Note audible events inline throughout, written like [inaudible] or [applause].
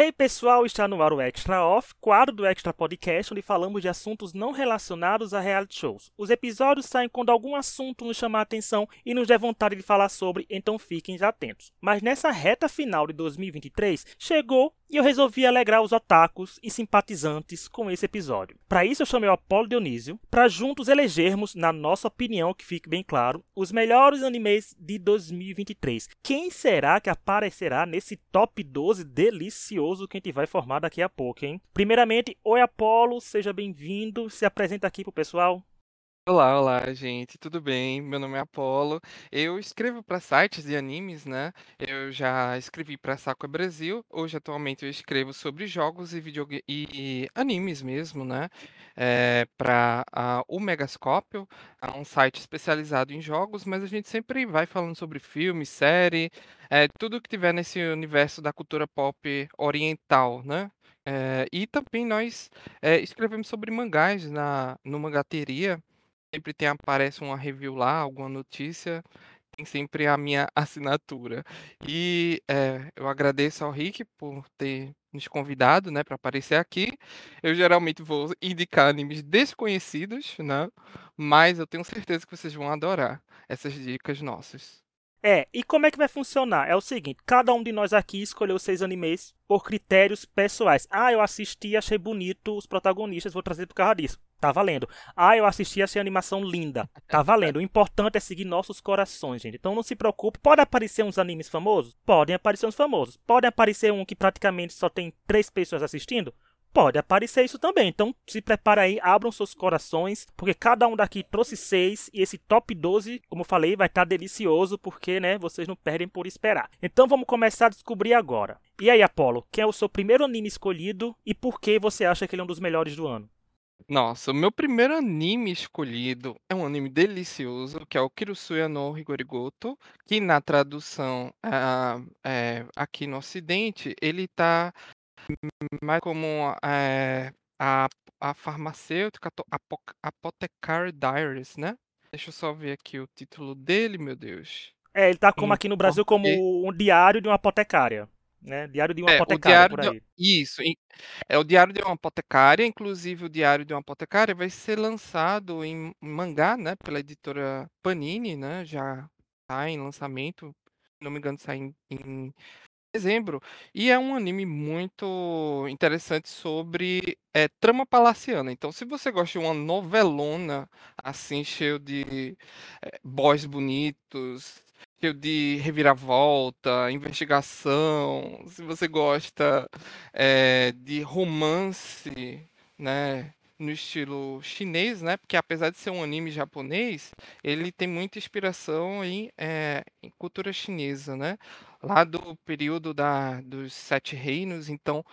Hey pessoal, está no ar o Extra Off, quadro do Extra Podcast, onde falamos de assuntos não relacionados a reality shows. Os episódios saem quando algum assunto nos chamar a atenção e nos der vontade de falar sobre, então fiquem atentos. Mas nessa reta final de 2023, chegou e eu resolvi alegrar os otakus e simpatizantes com esse episódio. Para isso eu chamei o Apolo Dionísio, para juntos elegermos, na nossa opinião, que fique bem claro, os melhores animes de 2023. Quem será que aparecerá nesse top 12 delicioso que a gente vai formar daqui a pouco, hein? Primeiramente, oi Apolo, seja bem-vindo, se apresenta aqui pro pessoal. Olá, olá, gente, tudo bem? Meu nome é Apolo. Eu escrevo para sites de animes, né? Eu já escrevi para Sakura Brasil. Hoje, atualmente, eu escrevo sobre jogos e, e animes mesmo, né? É, para o Megascópio, é um site especializado em jogos, mas a gente sempre vai falando sobre filme, série, é, tudo que tiver nesse universo da cultura pop oriental, né? É, e também nós é, escrevemos sobre mangás na, no Mangateria sempre tem aparece uma review lá, alguma notícia, tem sempre a minha [laughs] assinatura. E é, eu agradeço ao Rick por ter nos convidado, né, para aparecer aqui. Eu geralmente vou indicar animes desconhecidos, né? Mas eu tenho certeza que vocês vão adorar essas dicas nossas. É, e como é que vai funcionar? É o seguinte, cada um de nós aqui escolheu seis animes por critérios pessoais. Ah, eu assisti, achei bonito os protagonistas, vou trazer por causa disso. Tá valendo. Ah, eu assisti, achei a animação linda. Tá valendo. O importante é seguir nossos corações, gente. Então não se preocupe. Pode aparecer uns animes famosos? Podem aparecer uns famosos. Pode aparecer um que praticamente só tem três pessoas assistindo? Pode aparecer isso também. Então se prepara aí, abram seus corações, porque cada um daqui trouxe seis e esse top 12, como eu falei, vai estar tá delicioso, porque, né, vocês não perdem por esperar. Então vamos começar a descobrir agora. E aí, Apolo, quem é o seu primeiro anime escolhido e por que você acha que ele é um dos melhores do ano? Nossa, o meu primeiro anime escolhido é um anime delicioso, que é o Kirusuya no Higorigoto, que na tradução ah, é, aqui no ocidente, ele tá mais como é, a, a farmacêutica Apothecary Diaries, né? Deixa eu só ver aqui o título dele, meu Deus. É, ele tá como aqui no Brasil como um diário de uma apotecária. Né? Diário de uma é, apotecária, por aí. De, isso, é o Diário de uma Apotecária, inclusive o Diário de uma Apotecária vai ser lançado em mangá, né, pela editora Panini, né, já está em lançamento, se não me engano sai em, em dezembro. E é um anime muito interessante sobre é, trama palaciana. Então, se você gosta de uma novelona, assim, cheio de é, boys bonitos, de reviravolta, investigação, se você gosta é, de romance, né? no estilo chinês, né? Porque apesar de ser um anime japonês, ele tem muita inspiração em, é, em cultura chinesa, né? Lá do período da, dos Sete Reinos, então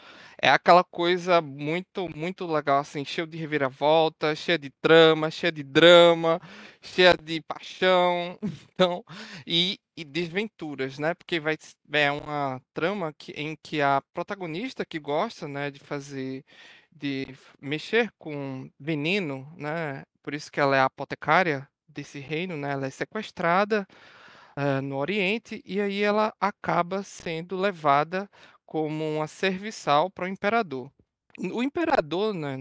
é aquela coisa muito, muito legal, assim, cheio de reviravolta, cheia de trama, cheia de drama, cheia de paixão, [laughs] então, e, e desventuras, né? Porque vai é uma trama que, em que a protagonista que gosta, né, de fazer, de mexer com veneno, né? Por isso que ela é a apotecária desse reino, né? Ela é sequestrada uh, no Oriente, e aí ela acaba sendo levada como uma serviçal para o imperador. O imperador né,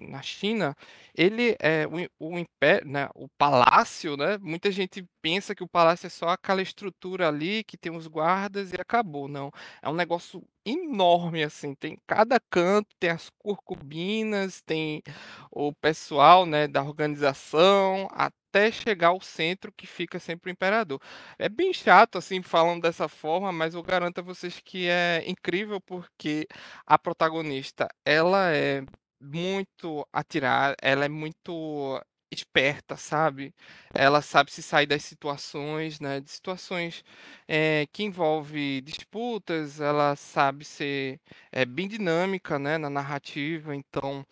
na China, ele é o, o império, né, o palácio, né? Muita gente pensa que o palácio é só aquela estrutura ali que tem os guardas e acabou. Não, é um negócio enorme assim. Tem cada canto, tem as curcubinas, tem o pessoal, né, da organização, até chegar ao centro que fica sempre o imperador. É bem chato assim falando dessa forma, mas eu garanto a vocês que é incrível porque a protagonista, ela é muito atirar, ela é muito esperta, sabe? Ela sabe se sair das situações, né? De situações é, que envolve disputas, ela sabe ser é, bem dinâmica, né? Na narrativa, então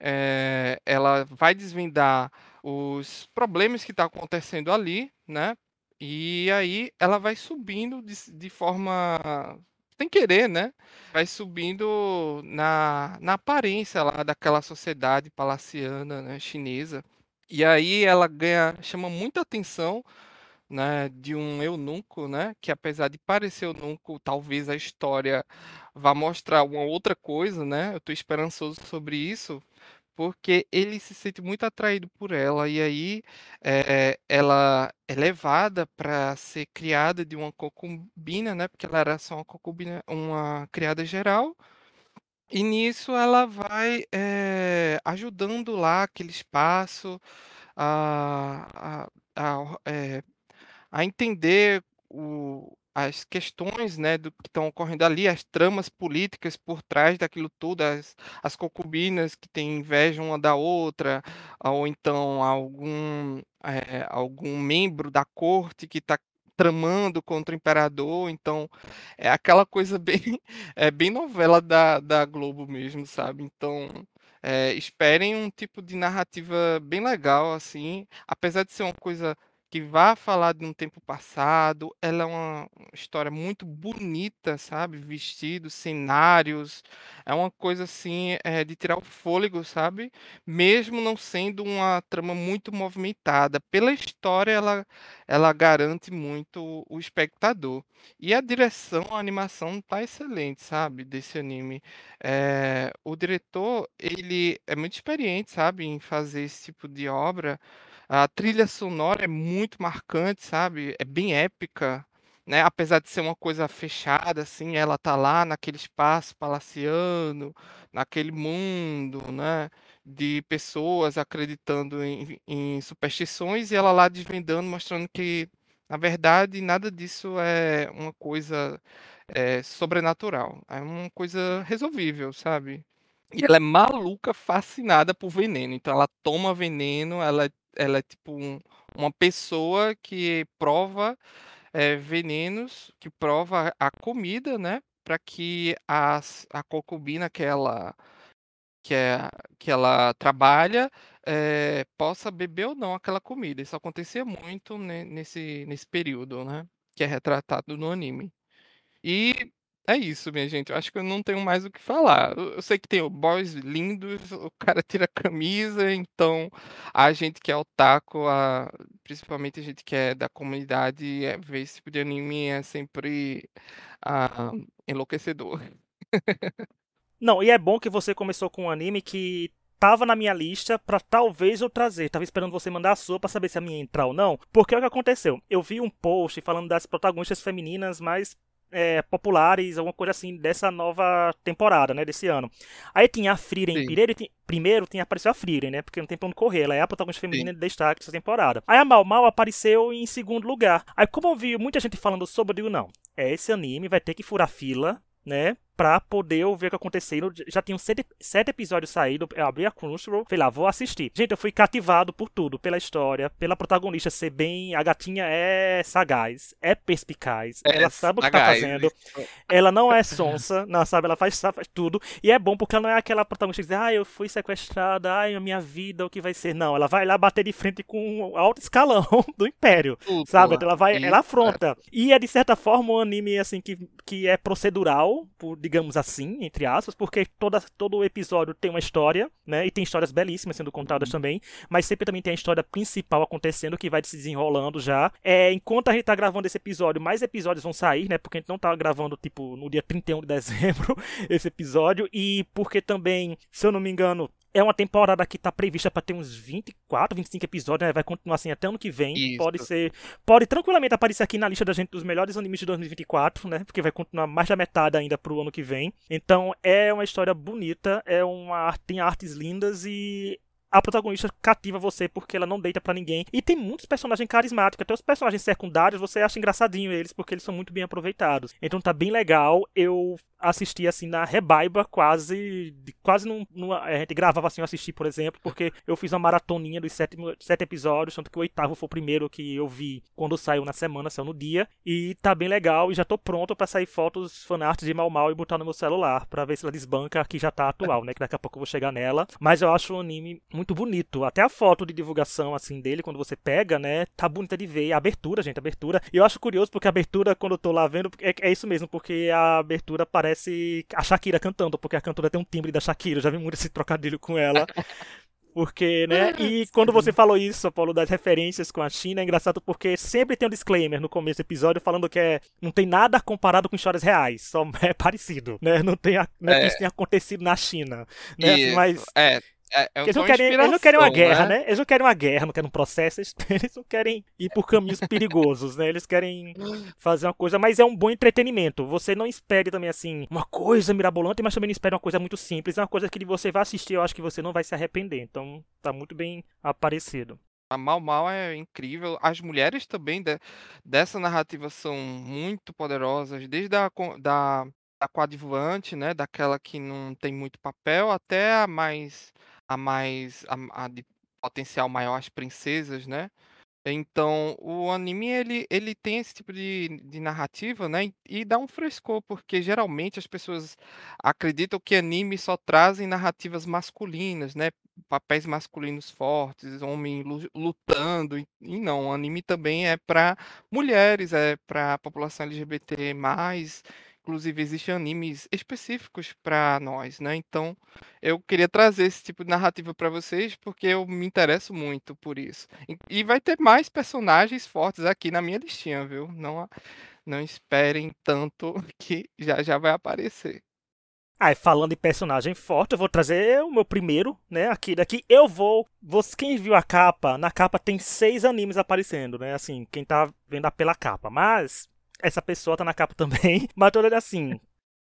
é, ela vai desvendar os problemas que estão tá acontecendo ali, né? E aí ela vai subindo de, de forma sem querer, né? Vai subindo na, na aparência lá daquela sociedade palaciana, né, chinesa. E aí ela ganha, chama muita atenção né, de um eunuco, né, que apesar de parecer eunuco, talvez a história vá mostrar uma outra coisa, né? Eu tô esperançoso sobre isso, porque ele se sente muito atraído por ela e aí eh, ela é levada para ser criada de uma concubina, né? Porque ela era só uma concubina, uma criada geral. E nisso ela vai eh, ajudando lá aquele espaço a, a, a, eh, a entender o, as questões, né, do que estão ocorrendo ali, as tramas políticas por trás daquilo tudo, as, as concubinas que têm inveja uma da outra, ou então algum, é, algum membro da corte que está tramando contra o imperador, então é aquela coisa [laughs] bem, é bem novela da, da Globo mesmo, sabe? Então é, esperem um tipo de narrativa bem legal, assim, apesar de ser uma coisa que vá falar de um tempo passado. Ela é uma história muito bonita, sabe? Vestidos, cenários, é uma coisa assim, é de tirar o fôlego, sabe? Mesmo não sendo uma trama muito movimentada, pela história ela ela garante muito o espectador. E a direção, a animação tá excelente, sabe? Desse anime. Eh, o diretor, ele é muito experiente, sabe? Em fazer esse tipo de obra. A trilha sonora é muito marcante, sabe, é bem épica, né, apesar de ser uma coisa fechada, assim, ela tá lá naquele espaço palaciano, naquele mundo, né, de pessoas acreditando em em superstições e ela lá desvendando, mostrando que, na verdade, nada disso é uma coisa, eh, sobrenatural, é uma coisa resolvível, sabe. E ela é maluca, fascinada por veneno, então ela toma veneno, ela é ela é tipo um uma pessoa que prova, eh, venenos, que prova a comida, né, para que as a concubina que ela que é que ela trabalha, eh, possa beber ou não aquela comida. Isso acontecia muito ne nesse nesse período, né, que é retratado no anime. E é isso, minha gente. Eu acho que eu não tenho mais o que falar. Eu, sei que tem boys lindos, o cara tira a camisa, então a gente que é otaku, a, principalmente a gente que é da comunidade, é, ver esse tipo de anime é sempre ah, enlouquecedor. [laughs] Não, e é bom que você começou com um anime que tava na minha lista para talvez eu trazer. Tava esperando você mandar a sua para saber se a minha ia entrar ou não. Porque é o que aconteceu. Eu vi um post falando das protagonistas femininas mais é, populares, alguma coisa assim, dessa nova temporada, né, desse ano. Aí tinha a Frieren primeiro, primeiro tinha aparecido a Frieren, né, porque não tem pra onde correr, ela é a protagonista feminina Sim. de destaque dessa temporada. Aí a Mal Mal apareceu em segundo lugar. Aí como eu vi muita gente falando sobre, eu digo, não, é esse anime, vai ter que furar fila, né, pra poder ver o que aconteceu. Já tinham sete, sete episódios saídos. Eu abri a Crunchyroll, falei lá, vou assistir. Gente, eu fui cativado por tudo, pela história, pela protagonista ser bem. A gatinha é sagaz, é perspicaz, é ela sabe sagaz. o que tá fazendo. Ela não é sonsa, [laughs] não sabe, ela faz, faz tudo. E é bom porque ela não é aquela protagonista que diz, ah, eu fui sequestrada, ai, a minha vida, o que vai ser. Não, ela vai lá bater de frente com o alto escalão [laughs] do Império, sabe? Ela vai, ela afronta. E é de certa forma um anime assim que, que é procedural, por, digamos assim, entre aspas, porque toda, todo episódio tem uma história, né? E tem histórias belíssimas sendo contadas uhum. também, mas sempre também tem a história principal acontecendo que vai se desenrolando já. É, enquanto a gente tá gravando esse episódio, mais episódios vão sair, né? Porque a gente não tá gravando, tipo, no dia 31 de dezembro [laughs] esse episódio, e porque também, se eu não me engano, é uma temporada que tá prevista para ter uns 24, 25 episódios, né? Vai continuar assim até ano que vem. Isso. Pode ser. Pode tranquilamente aparecer aqui na lista da gente dos melhores animes de 2024, né? Porque vai continuar mais da metade ainda pro ano que vem. Então é uma história bonita, é uma tem artes lindas e a protagonista cativa você porque ela não deita para ninguém. E tem muitos personagens carismáticos. Até os personagens secundários você acha engraçadinho eles porque eles são muito bem aproveitados. Então tá bem legal. Eu assisti assim na rebaiba quase quase numa, a gente gravava assim eu assisti por exemplo porque eu fiz uma maratoninha dos sete, sete episódios tanto que o oitavo foi o primeiro que eu vi quando saiu na semana saiu no dia e tá bem legal e já tô pronto para sair fotos fanarts de Mal Mal e botar no meu celular para ver se ela desbanca que já tá atual né que daqui a pouco eu vou chegar nela mas eu acho o anime muito bonito até a foto de divulgação assim dele quando você pega né tá bonita de ver a abertura gente a abertura e eu acho curioso porque a abertura quando eu tô lá vendo é, é isso mesmo porque a abertura parece a Shakira cantando, porque a cantora tem um timbre da Shakira. Eu já vi muito esse trocadilho com ela. [laughs] Porque, né? E quando você falou isso, Paulo, das referências com a China, é engraçado porque sempre tem um disclaimer no começo do episódio falando que é, não tem nada comparado com histórias reais, só [laughs] é parecido, né? Não tem a, não é, que isso tenha acontecido na China, né? Isso, Mas é, é, é eles, não querem, eles não querem uma guerra, inspiração, né? Eles não querem uma guerra, não querem um processo, [laughs] eles, não querem ir por caminhos perigosos, né? Eles querem fazer uma coisa, mas é um bom entretenimento. Você não espere também, assim, uma coisa mirabolante, mas também não espere uma coisa muito simples. É uma coisa que você vai assistir, eu acho que você não vai se arrepender. Então, tá muito bem aparecido. A Mal Mal é incrível. As mulheres também de- dessa narrativa são muito poderosas, desde a da, da coadjuvante, né, daquela que não tem muito papel, até a mais a mais a, a de potencial maior, as princesas, né? Então, o anime ele, ele tem esse tipo de, de narrativa, né? E, dá um frescor, porque geralmente as pessoas acreditam que anime só trazem narrativas masculinas, né? Papéis masculinos fortes, homem lu- lutando. E, e não, o anime também é para mulheres, é para a população LGBT+. Inclusive, existem animes específicos para nós, né? Então, eu queria trazer esse tipo de narrativa para vocês, porque eu me interesso muito por isso. E vai ter mais personagens fortes aqui na minha listinha, viu? Não, não esperem tanto [laughs] que já já vai aparecer. Ah, e falando em personagem forte, eu vou trazer o meu primeiro, né? Aqui daqui. Eu vou. Você, quem viu a capa, na capa tem seis animes aparecendo, né? Assim, quem tá vendo pela capa. Mas essa pessoa tá na capa também. [laughs] Mas tô olhando assim.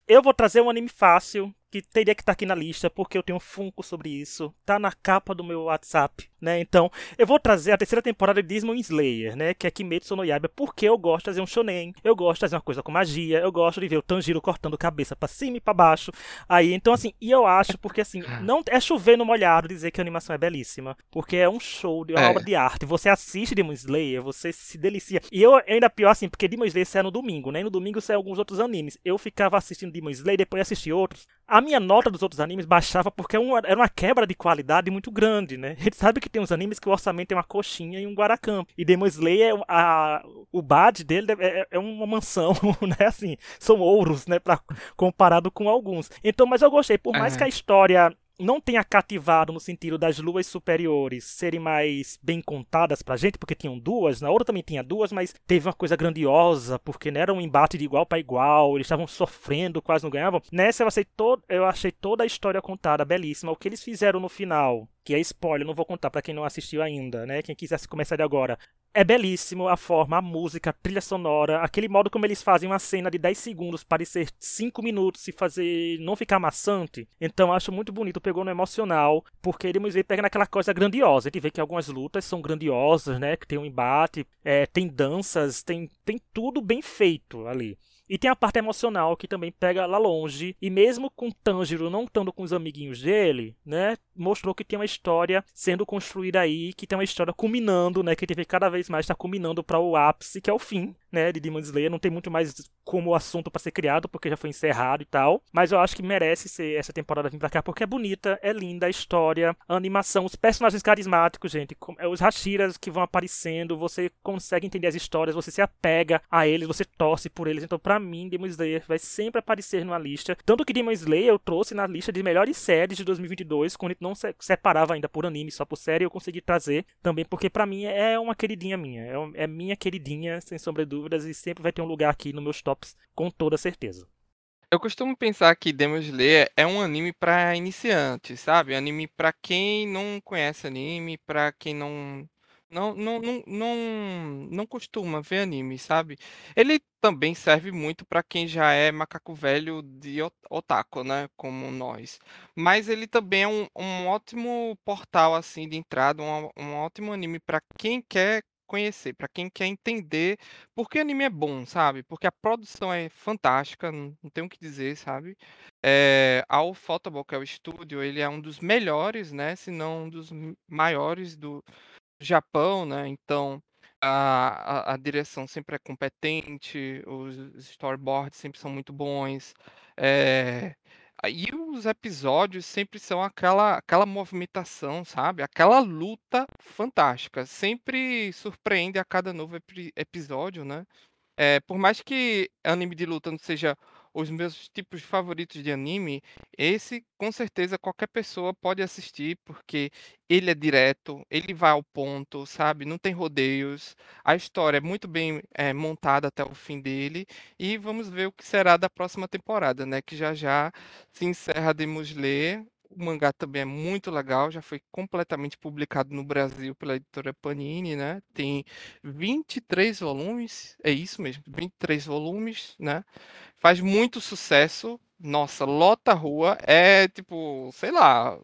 Eu vou trazer um anime fácil, que teria que estar aqui na lista, porque eu tenho um funko sobre isso. Tá na capa do meu WhatsApp, né? Então, eu vou trazer a terceira temporada de Demon Slayer, né? Que é Kimetsu no Yaiba, porque eu gosto de fazer um shonen, eu gosto de fazer uma coisa com magia, eu gosto de ver o Tanjiro cortando cabeça pra cima e pra baixo. Aí, então assim, e eu acho, porque assim, [laughs] não é chover no molhado dizer que a animação é belíssima, porque é um show de uma É. obra de arte. Você assiste Demon Slayer, você se delicia. E eu ainda pior assim, porque Demon Slayer sai no domingo, né? E no domingo sai alguns outros animes. Eu ficava assistindo Demon Slayer, depois assisti outros. A minha nota dos outros animes baixava porque é era uma quebra de qualidade muito grande, né? A gente sabe que tem uns animes que o orçamento é uma coxinha e um guaracamp. E Demon Slayer, a, o bad dele é, é uma mansão, [laughs] né? Assim, são ouros, né? Pra, comparado com alguns. Então, mas eu gostei. Por mais É. que a história não tenha cativado no sentido das luas superiores serem mais bem contadas pra gente, porque tinham duas, na outra também tinha duas, mas teve uma coisa grandiosa, porque né, era um embate de igual para igual, eles estavam sofrendo, quase não ganhavam. Nessa eu achei, to eu achei toda a história contada belíssima. O que eles fizeram no final, que é spoiler, não vou contar pra quem não assistiu ainda, né? Quem quisesse começar de agora. É belíssimo a forma, a música, a trilha sonora, aquele modo como eles fazem uma cena de 10 segundos parecer 5 minutos e fazer não ficar maçante. Então acho muito bonito, pegou no emocional, porque ele Slayer pega naquela coisa grandiosa. A gente vê que algumas lutas são grandiosas, né? Que tem um embate, é, tem danças, tem, tem tudo bem feito ali. E tem a parte emocional que também pega lá longe. E mesmo com Tanjiro não estando com os amiguinhos dele, né? Mostrou que tem uma história sendo construída aí, que tem uma história culminando, né? Que vê cada vez mais está culminando para o ápice, que é o fim, né? De Demon Slayer. Não tem muito mais como assunto para ser criado, porque já foi encerrado e tal. Mas eu acho que merece ser essa temporada vir pra cá, porque é bonita, é linda a história, a animação, os personagens carismáticos, gente. é Os Hashiras que vão aparecendo, você consegue entender as histórias, você se apega a eles, você torce por eles. Então, pra mim, Demon Slayer vai sempre aparecer numa lista. Tanto que Demon Slayer eu trouxe na lista de melhores séries de 2022, quando não se- separava ainda por anime, só por série, eu consegui trazer também, porque pra mim é uma queridinha minha. É, é minha queridinha, sem sombra de dúvidas, e sempre vai ter um lugar aqui nos meus tops, com toda certeza. Eu costumo pensar que Demon Slayer é um anime para iniciantes, sabe? Anime para quem não conhece anime, para quem não não, não, não, não, não costuma ver anime, sabe? Ele também serve muito para quem já é macaco velho de otaku, né? Como nós. Mas ele também é um, um ótimo portal assim de entrada, um, um ótimo anime para quem quer conhecer, para quem quer entender por que anime é bom, sabe? Porque a produção é fantástica, não, não tenho o que dizer, sabe? É, a Ufotable, que é o estúdio, ele é um dos melhores, né? Se não um dos maiores do Japão, né? Então a, a, a direção sempre é competente, os storyboards sempre são muito bons. é, e os episódios sempre são aquela, aquela movimentação, sabe? Aquela luta fantástica. Sempre surpreende a cada novo epi- episódio, né? É, por mais que anime de luta não seja os meus tipos favoritos de anime, esse com certeza qualquer pessoa pode assistir, porque ele é direto, ele vai ao ponto, sabe? Não tem rodeios, a história é muito bem eh, montada até o fim dele, e vamos ver o que será da próxima temporada, né? Que já já se encerra Demon Slayer. O mangá também é muito legal, já foi completamente publicado no Brasil pela editora Panini, né? Tem 23 volumes, é isso mesmo, 23 volumes, né? Faz muito sucesso. Nossa, lota a rua. É tipo, sei lá.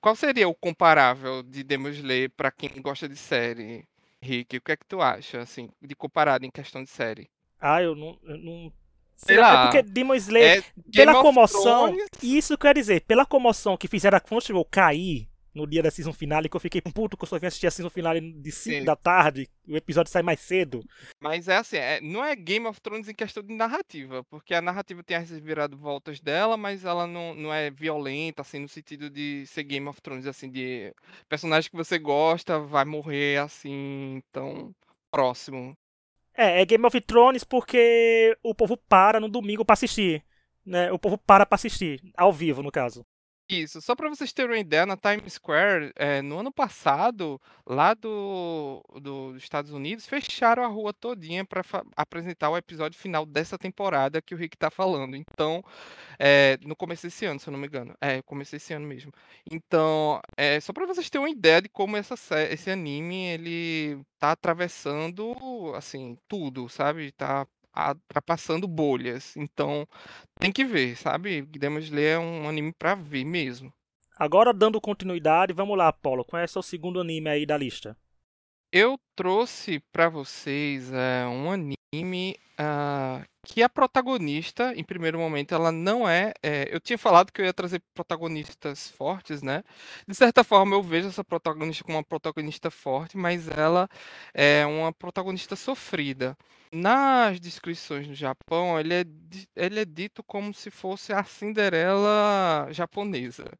Qual seria o comparável de Demon Slayer pra quem gosta de série? Rick, o que é que tu acha, assim, de comparado em questão de série? Ah, eu não. Eu não... Sei É lá. porque Demon Slayer, É pela comoção, Thrones, isso quer dizer, pela comoção que fizeram a Crunchyroll cair no dia da season finale, que eu fiquei puto que eu só vim assistir a season finale de 5 Sim. da tarde, o episódio sai mais cedo. Mas é assim, é- não é Game of Thrones em questão de narrativa, porque a narrativa tem as voltas dela, mas ela não, não é violenta, assim, no sentido de ser Game of Thrones, assim, de personagem que você gosta vai morrer, assim, tão próximo. É, é Game of Thrones porque o povo para no domingo pra assistir. Né? O povo para pra assistir, ao vivo, no caso. Isso, só para vocês terem uma ideia, na Times Square, eh, no ano passado, lá do, do- dos Estados Unidos, fecharam a rua todinha para apresentar o episódio final dessa temporada que o Rick tá falando. Então, eh, no começo desse ano, se eu não me engano. É, começo desse ano mesmo. Então, é só para vocês terem uma ideia de como essa, esse anime, ele tá atravessando, assim, tudo, sabe? Tá ultrapassando bolhas. Então, tem que ver, sabe? Demon Slayer é um anime pra ver mesmo. Agora, dando continuidade, vamos lá, Paulo. Qual é o segundo anime aí da lista? Eu trouxe pra vocês é, um anime ah, que a protagonista, em primeiro momento, ela não é, é, Eu tinha falado que eu ia trazer protagonistas fortes, né? De certa forma, eu vejo essa protagonista como uma protagonista forte, mas ela é uma protagonista sofrida. Nas descrições no Japão, ele é, ele é dito como se fosse a Cinderela japonesa,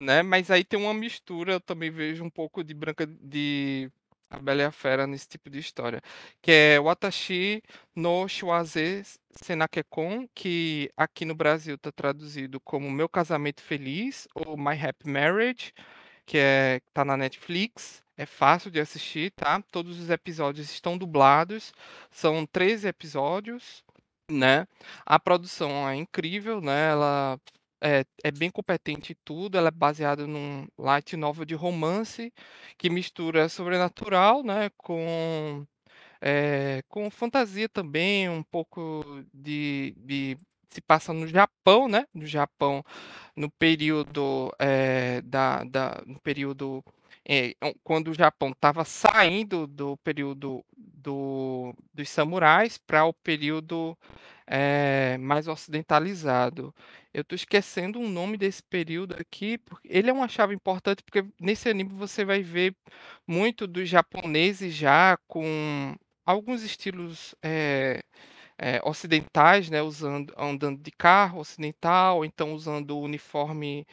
né? Mas aí tem uma mistura, eu também vejo um pouco de Branca de a Bela e a Fera nesse tipo de história, que é Watashi no Shiwaze Senakekon, que aqui no Brasil está traduzido como Meu Casamento Feliz ou My Happy Marriage, que é tá na Netflix. É fácil de assistir, tá? Todos os episódios estão dublados. São 13 episódios, né? A produção é incrível, né? Ela é, é bem competente em tudo. Ela é baseada num light novel de romance que mistura sobrenatural, né? Com é, com fantasia também, um pouco de, de- se passa no Japão, né? No Japão, no período eh, da, da- no período quando o Japão estava saindo do período do, dos samurais para o período eh, mais ocidentalizado. Eu estou esquecendo o nome desse período aqui, porque ele é uma chave importante porque nesse anime você vai ver muito dos japoneses já com alguns estilos eh, eh, ocidentais, né, usando, andando de carro ocidental, então usando o uniforme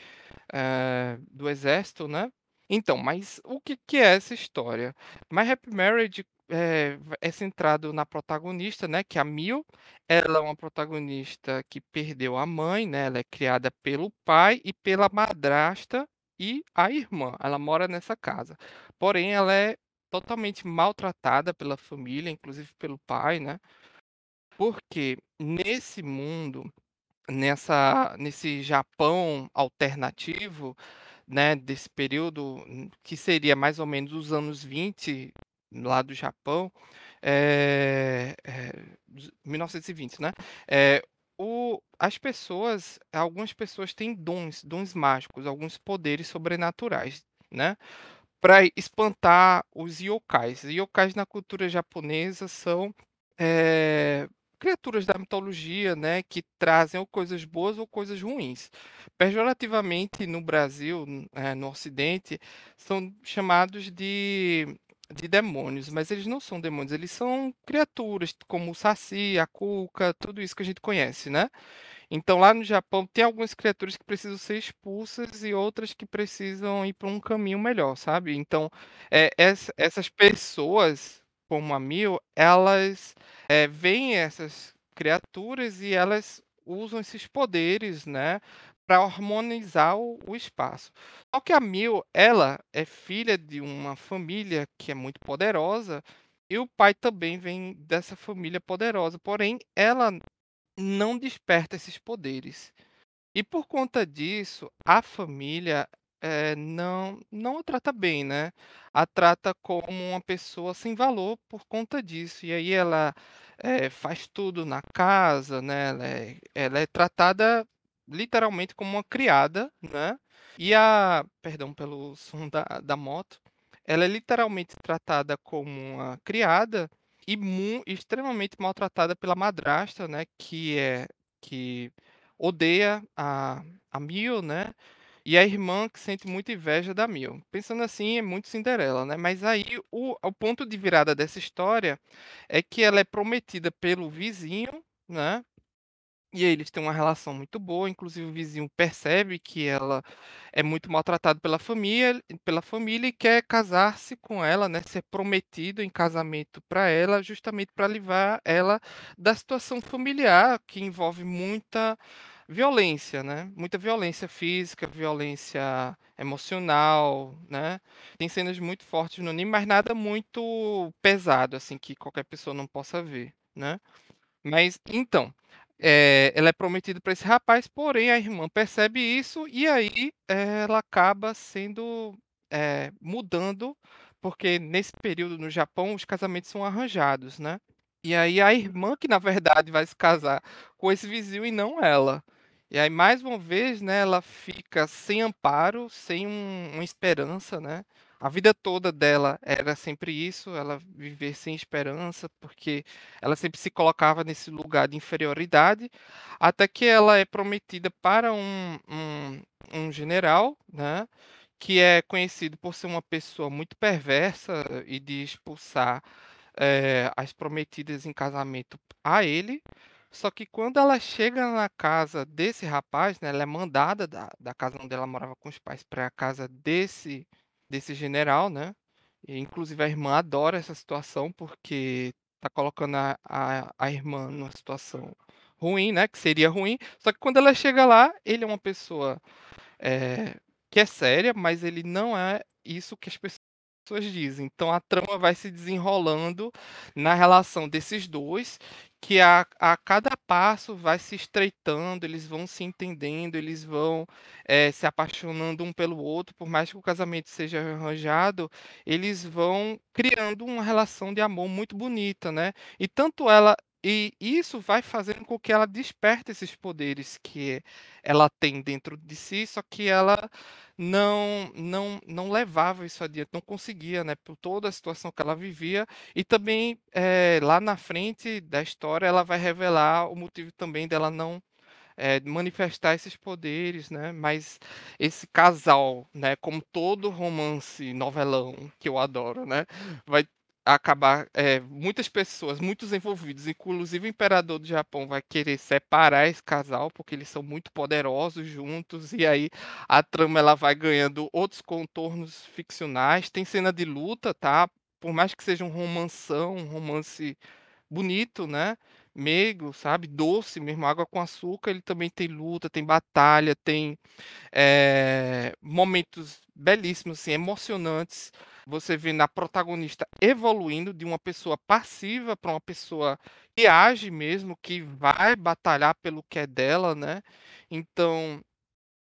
do exército, né? Então, mas o que, que é essa história? My Happy Marriage é, é centrado na protagonista, né, que é a Mil. Ela é uma protagonista que perdeu a mãe, né? Ela é criada pelo pai e pela madrasta e a irmã. Ela mora nessa casa. Porém, ela é totalmente maltratada pela família, inclusive pelo pai, né? Porque nesse mundo, nessa, nesse Japão alternativo, né, desse período hum, que seria mais ou menos os anos 20 lá do Japão, eh, dos- 1920, né? eh, o, as pessoas, algumas pessoas têm dons, dons mágicos, alguns poderes sobrenaturais, né? Para espantar os yokais. Yokais na cultura japonesa são eh, criaturas da mitologia, né, que trazem ou coisas boas ou coisas ruins. Pejorativamente no Brasil, eh, no Ocidente, são chamados de, de demônios, mas eles não são demônios, eles são criaturas como o Saci, a Cuca, tudo isso que a gente conhece, né? Então lá no Japão tem algumas criaturas que precisam ser expulsas e outras que precisam ir para um caminho melhor, sabe? Então, eh, essa- essas pessoas, como a Mil, elas eh, veem essas criaturas e elas usam esses poderes, né, para harmonizar o, o espaço. Só que a Mil, ela é filha de uma família que é muito poderosa e o pai também vem dessa família poderosa, porém ela não desperta esses poderes. E por conta disso, a família eh, não, não a trata bem, né? A trata como uma pessoa sem valor por conta disso. E aí ela eh, faz tudo na casa, né? Ela é, ela é tratada literalmente como uma criada, né? E a, perdão pelo som da, da moto, ela é literalmente tratada como uma criada e mu- extremamente maltratada pela madrasta, né? Que é que odeia a, a Mil, né? E a irmã que sente muita inveja da Mil. Pensando assim, é muito Cinderela, né? Mas aí o, o ponto de virada dessa história é que ela é prometida pelo vizinho, né? E eles têm uma relação muito boa, inclusive o vizinho percebe que ela é muito maltratada pela família, pela família e quer casar-se com ela, né, ser prometido em casamento para ela, justamente para livrar ela da situação familiar que envolve muita violência, né? Muita violência física, violência emocional, né? Tem cenas muito fortes no anime, mas nada muito pesado assim que qualquer pessoa não possa ver, né? Mas então, eh, ela é prometida para esse rapaz, porém a irmã percebe isso e aí eh, ela acaba sendo, eh, mudando, porque nesse período no Japão os casamentos são arranjados, né. E aí a irmã que na verdade vai se casar com esse vizinho e não ela. E aí mais uma vez, né, ela fica sem amparo, sem um uma esperança, né. A vida toda dela era sempre isso, ela viver sem esperança, porque ela sempre se colocava nesse lugar de inferioridade, até que ela é prometida para um um um general, né, que é conhecido por ser uma pessoa muito perversa e de expulsar, eh, as prometidas em casamento a ele. Só que quando ela chega na casa desse rapaz, né, ela é mandada da da casa onde ela morava com os pais para a casa desse desse general, né, e inclusive a irmã adora essa situação, porque tá colocando a a a irmã numa situação ruim, né, que seria ruim, só que quando ela chega lá, ele é uma pessoa, eh, que é séria, mas ele não é isso que as pessoas dizem. Então a trama vai se desenrolando na relação desses 2, que a a cada passo vai se estreitando, eles vão se entendendo, eles vão, eh, se apaixonando um pelo outro, por mais que o casamento seja arranjado, eles vão criando uma relação de amor muito bonita, né. E tanto ela e isso vai fazendo com que ela desperte esses poderes que ela tem dentro de si, só que ela não não não levava isso adiante, não conseguia, né, por toda a situação que ela vivia. E também, eh, lá na frente da história, ela vai revelar o motivo também dela não, eh, manifestar esses poderes, né. Mas esse casal, né, como todo romance novelão, que eu adoro, né, vai acabar, eh, muitas pessoas, muitos envolvidos, inclusive o imperador do Japão vai querer separar esse casal, porque eles são muito poderosos juntos, e aí a trama ela vai ganhando outros contornos ficcionais. Tem cena de luta, tá, por mais que seja um romanção, um romance bonito, né, meigo, sabe, doce mesmo, água com açúcar, ele também tem luta, tem batalha, tem, eh, momentos belíssimos, assim, emocionantes. Você vê na protagonista evoluindo de uma pessoa passiva para uma pessoa que age mesmo, que vai batalhar pelo que é dela, né. Então,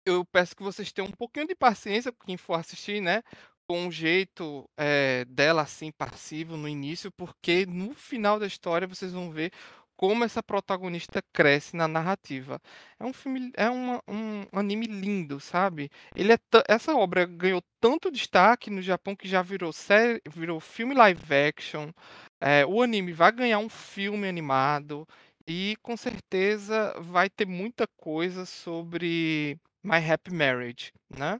eu peço que vocês tenham um pouquinho de paciência com quem for assistir, né, com o jeito, eh, dela, assim, passivo no início, porque no final da história vocês vão ver como essa protagonista cresce na narrativa. É um filme é uma um anime lindo, sabe. Ele é essa obra ganhou tanto destaque no Japão que já virou série virou filme live action, eh, o anime vai ganhar um filme animado e com certeza vai ter muita coisa sobre My Happy Marriage, né.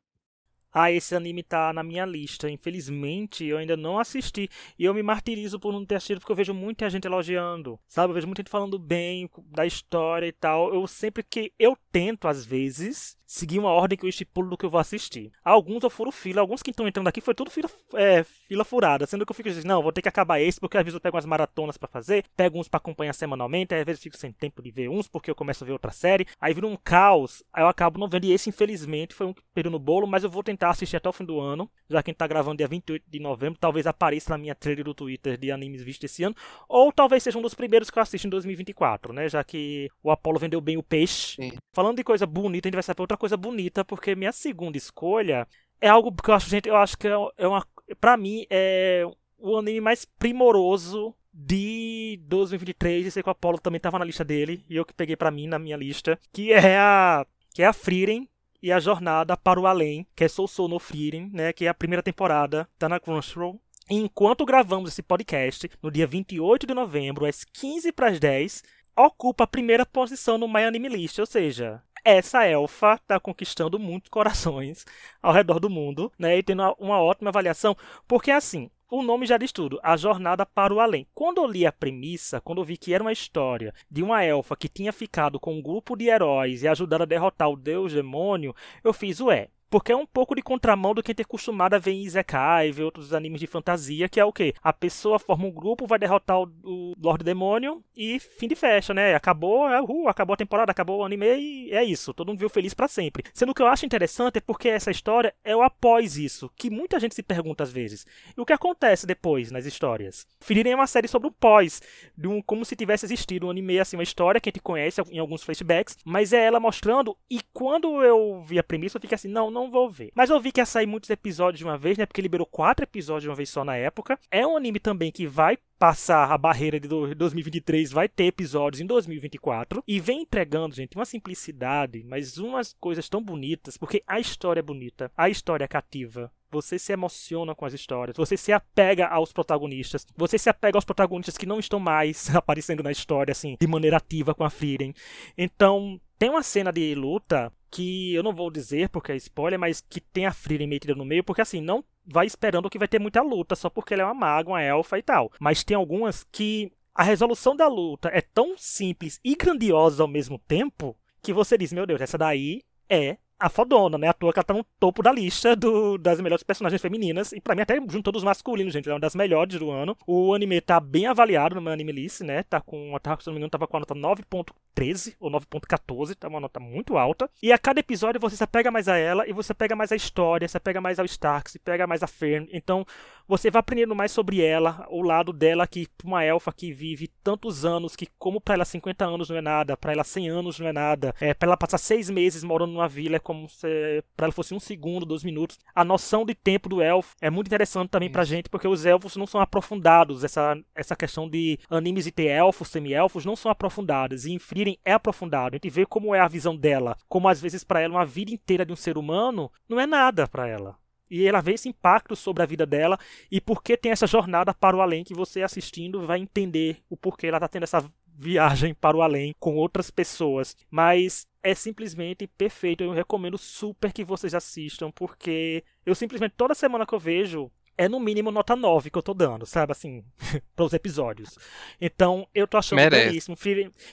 Ah, esse anime tá na minha lista. Infelizmente, eu ainda não assisti. E eu me martirizo por não ter assistido, porque eu vejo muita gente elogiando. Sabe? Eu vejo muita gente falando bem da história e tal. Eu sempre que. Eu tento, às vezes, seguir uma ordem que eu estipulo do que eu vou assistir. Alguns eu furo fila, alguns que estão entrando aqui foi tudo fila, é, fila furada, sendo que eu fico dizendo, não, vou ter que acabar esse, porque às vezes eu pego umas maratonas para fazer, pego uns para acompanhar semanalmente, às vezes eu fico sem tempo de ver uns, porque eu começo a ver outra série, aí vira um caos, aí eu acabo não vendo, e esse infelizmente foi um que perdeu no bolo, mas eu vou tentar assistir até o fim do ano, já que a gente tá gravando dia 28 de novembro, talvez apareça na minha trailer do Twitter de animes vistos esse ano, ou talvez seja um dos primeiros que eu assisto em 2024, né, já que o Apollo vendeu bem o peixe. Sim. Falando de coisa bonita, a gente vai saber outra coisa bonita, porque minha segunda escolha é algo que eu acho, gente, eu acho que é, é uma. Pra mim, é o anime mais primoroso de 2023. E sei que o Apollo também tava na lista dele. E eu que peguei para mim na minha lista. Que é a. Que é a Frieren e a Jornada para o Além, que é Soul no Frieren, né? Que é a primeira temporada, tá na Crunchyroll. Enquanto gravamos esse podcast, no dia 28 de novembro, às 15 para as 10, ocupa a primeira posição no My Anime List, ou seja, essa elfa tá conquistando muitos corações ao redor do mundo, né? E tendo uma ótima avaliação, porque assim, o nome já diz tudo, a jornada para o além. Quando eu li a premissa, quando eu vi que era uma história de uma elfa que tinha ficado com um grupo de heróis e ajudado a derrotar o deus demônio, eu fiz, ué, porque é um pouco de contramão do que ter acostumado a ver em Isekai, ver outros animes de fantasia, que é o quê? A pessoa forma um grupo, vai derrotar o, o Lord Demônio e fim de festa, né? Acabou, é, uh, acabou a temporada, acabou o anime e é isso. Todo mundo viu feliz para sempre. Sendo que eu acho interessante é porque essa história é o após isso, que muita gente se pergunta às vezes. E o que acontece depois nas histórias? Ferirem é uma série sobre o pós, de um, como se tivesse existido um anime, assim, uma história que a gente conhece em alguns flashbacks, mas é ela mostrando, e quando eu vi a premissa, eu fiquei assim, não, não vou ver. Mas eu vi que ia sair muitos episódios de uma vez, né? Porque liberou quatro episódios de uma vez só na época. É um anime também que vai passar a barreira de 2023, vai ter episódios em 2024 e vem entregando, gente, uma simplicidade, mas umas coisas tão bonitas, porque a história é bonita, a história é cativa. Você se emociona com as histórias, você se apega aos protagonistas, você se apega aos protagonistas que não estão mais [laughs] aparecendo na história assim de maneira ativa com a Frieren. Então, tem uma cena de luta que eu não vou dizer porque é spoiler, mas que tem a Frieren metida no meio, porque assim, não vai esperando que vai ter muita luta só porque ela é uma maga, uma elfa e tal. Mas tem algumas que a resolução da luta é tão simples e grandiosa ao mesmo tempo que você diz, meu Deus, essa daí é a fodona, né? A toa que ela tá no topo da lista do, das melhores personagens femininas. E pra mim, até junto dos masculinos, gente. Ela é uma das melhores do ano. O anime tá bem avaliado no anime list, né? Tá com, tá, se não me engano, tava com a nota 9.13 ou 9.14. Tá uma nota muito alta. E a cada episódio você se apega mais a ela e você pega mais a história, você pega mais ao Stark, você pega mais a Fern. Então, você vai aprendendo mais sobre ela, o lado dela que uma elfa que vive tantos anos, que como para ela 50 anos não é nada, para ela 100 anos não é nada, é, para ela passar seis meses morando numa vila como se para ela fosse um segundo, dois minutos. A noção de tempo do elfo é muito interessante também pra gente, porque os elfos não são aprofundados, essa, essa questão de animes e ter elfos, semi-elfos, não são aprofundados, e em Frieren é aprofundado. A gente vê como é a visão dela, como às vezes para ela uma vida inteira de um ser humano não é nada para ela. E ela vê esse impacto sobre a vida dela e por que tem essa jornada para o além que você assistindo vai entender o porquê ela está tendo essa viagem para o além com outras pessoas. Mas é simplesmente perfeito. Eu recomendo super que vocês assistam, porque eu simplesmente toda semana que eu vejo é no mínimo nota 9 que eu tô dando, sabe? Assim, [laughs] para os episódios. Então, eu tô achando belíssimo.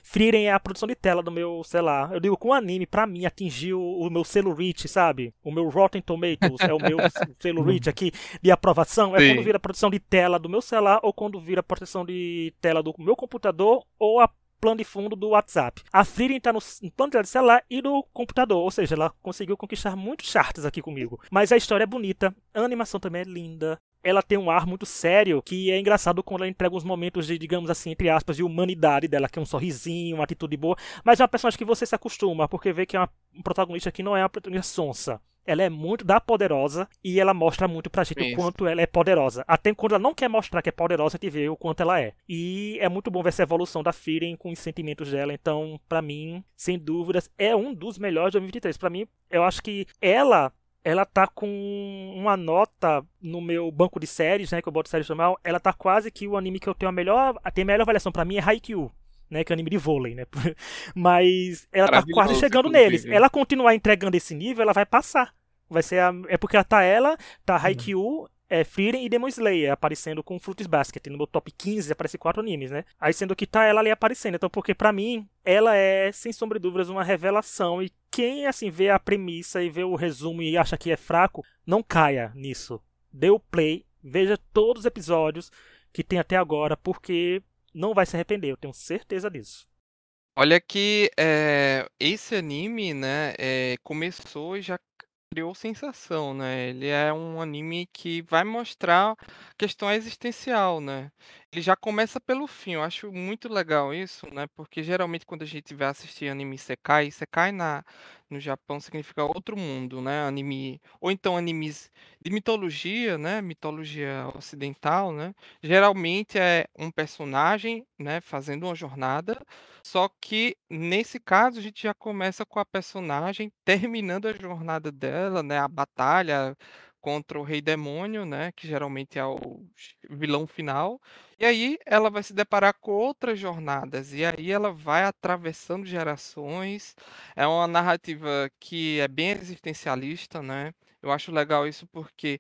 Frieren é a produção de tela do meu, sei lá. Eu digo, com o anime, pra mim, atingiu o meu selo Reach, sabe? O meu Rotten Tomatoes é o meu [laughs] selo Reach aqui de aprovação. É Sim. quando vira a produção de tela do meu celular ou quando vira a produção de tela do meu computador ou a plano de fundo do WhatsApp. A Frieren está no, plano de celular e do computador, ou seja, ela conseguiu conquistar muitos charts aqui comigo. Mas a história é bonita, a animação também é linda, ela tem um ar muito sério, que é engraçado quando ela entrega uns momentos de, digamos assim, entre aspas, de humanidade dela, que é um sorrisinho, uma atitude boa, mas é uma personagem que você se acostuma, porque vê que é uma, um protagonista que não é uma protagonista sonsa ela é muito da poderosa e ela mostra muito pra gente Isso. o quanto ela é poderosa. Até quando ela não quer mostrar que é poderosa, a gente vê o quanto ela é. E é muito bom ver essa evolução da Firen com os sentimentos dela. Então, para mim, sem dúvidas, é um dos melhores de 2023. Para mim, eu acho que ela ela tá com uma nota no meu banco de séries, né, que eu boto séries normal, ela tá quase que o anime que eu tenho a melhor, a melhor avaliação para mim é Haikyuu né, que é um anime de vôlei, né? [laughs] Mas ela tá quase chegando neles. Ela continuar entregando esse nível, ela vai passar Vai ser a, é porque tá ela, tá Haikyuu, é Frieren e Demon Slayer aparecendo com Fruits Basket. No meu top 15 aparece quatro animes, né? Aí sendo que tá ela ali aparecendo. Então, porque para mim, ela é, sem sombra de dúvidas, uma revelação. E quem, assim, vê a premissa e vê o resumo e acha que é fraco, não caia nisso. Dê o play, veja todos os episódios que tem até agora, porque não vai se arrepender, eu tenho certeza disso. Olha que é, esse anime, né, é, começou e já criou sensação, né? Ele é um anime que vai mostrar questão existencial, né? Ele já começa pelo fim. Eu acho muito legal isso, né? Porque geralmente quando a gente vai assistir anime Sekai, Sekai na no Japão significa outro mundo, né? Anime ou então animes de mitologia, né? Mitologia ocidental, né? Geralmente é um personagem, né, fazendo uma jornada, só que nesse caso a gente já começa com a personagem terminando a jornada dela, né? A batalha contra o Rei Demônio, né, que geralmente é o vilão final. E aí ela vai se deparar com outras jornadas e aí ela vai atravessando gerações. É uma narrativa que é bem existencialista, né? Eu acho legal isso porque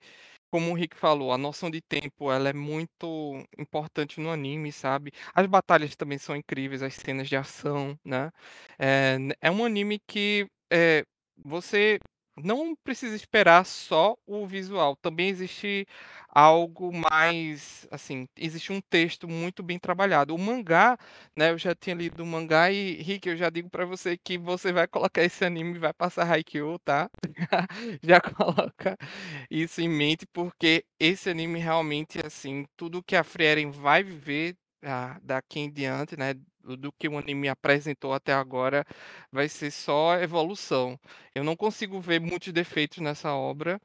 como o Rick falou, a noção de tempo ela é muito importante no anime, sabe? As batalhas também são incríveis, as cenas de ação, né? É, é um anime que é, você não precisa esperar só o visual, também existe algo mais, assim, existe um texto muito bem trabalhado. O mangá, né, eu já tinha lido o mangá e, Rick, eu já digo para você que você vai colocar esse anime e vai passar Haikyuu, tá? [laughs] Já coloca isso em mente, porque esse anime realmente, assim, tudo que a Frieren vai viver ah, daqui em diante, né, do que o anime apresentou até agora, vai ser só evolução. Eu não consigo ver muitos defeitos nessa obra.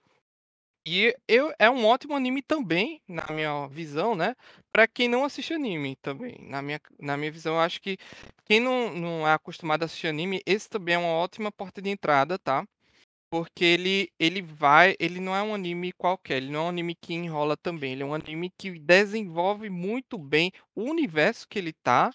E eu, é um ótimo anime também, na minha visão, né? Para quem não assiste anime também. Na minha, na minha visão, eu acho que quem não, não é acostumado a assistir anime, esse também é uma ótima porta de entrada, tá? Porque ele ele vai ele não é um anime qualquer, ele não é um anime que enrola também, ele é um anime que desenvolve muito bem o universo que ele tá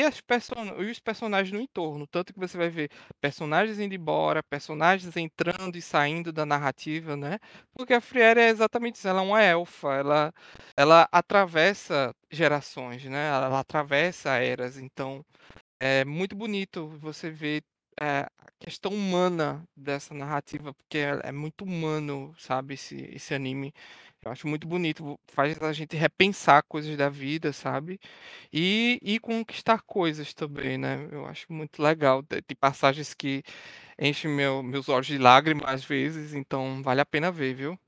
e person e os personagens no entorno, tanto que você vai ver personagens indo embora, personagens entrando e saindo da narrativa, né, porque a Friere é exatamente isso, ela é uma elfa, ela ela atravessa gerações, né, ela atravessa eras, então é muito bonito você ver é, a questão humana dessa narrativa, porque é, é muito humano, sabe, esse, esse anime. Eu acho muito bonito, faz a gente repensar coisas da vida, sabe? E, e conquistar coisas também, né? Eu acho muito legal. Tem passagens que enchem meu, meus olhos de lágrimas às vezes, então vale a pena ver, viu?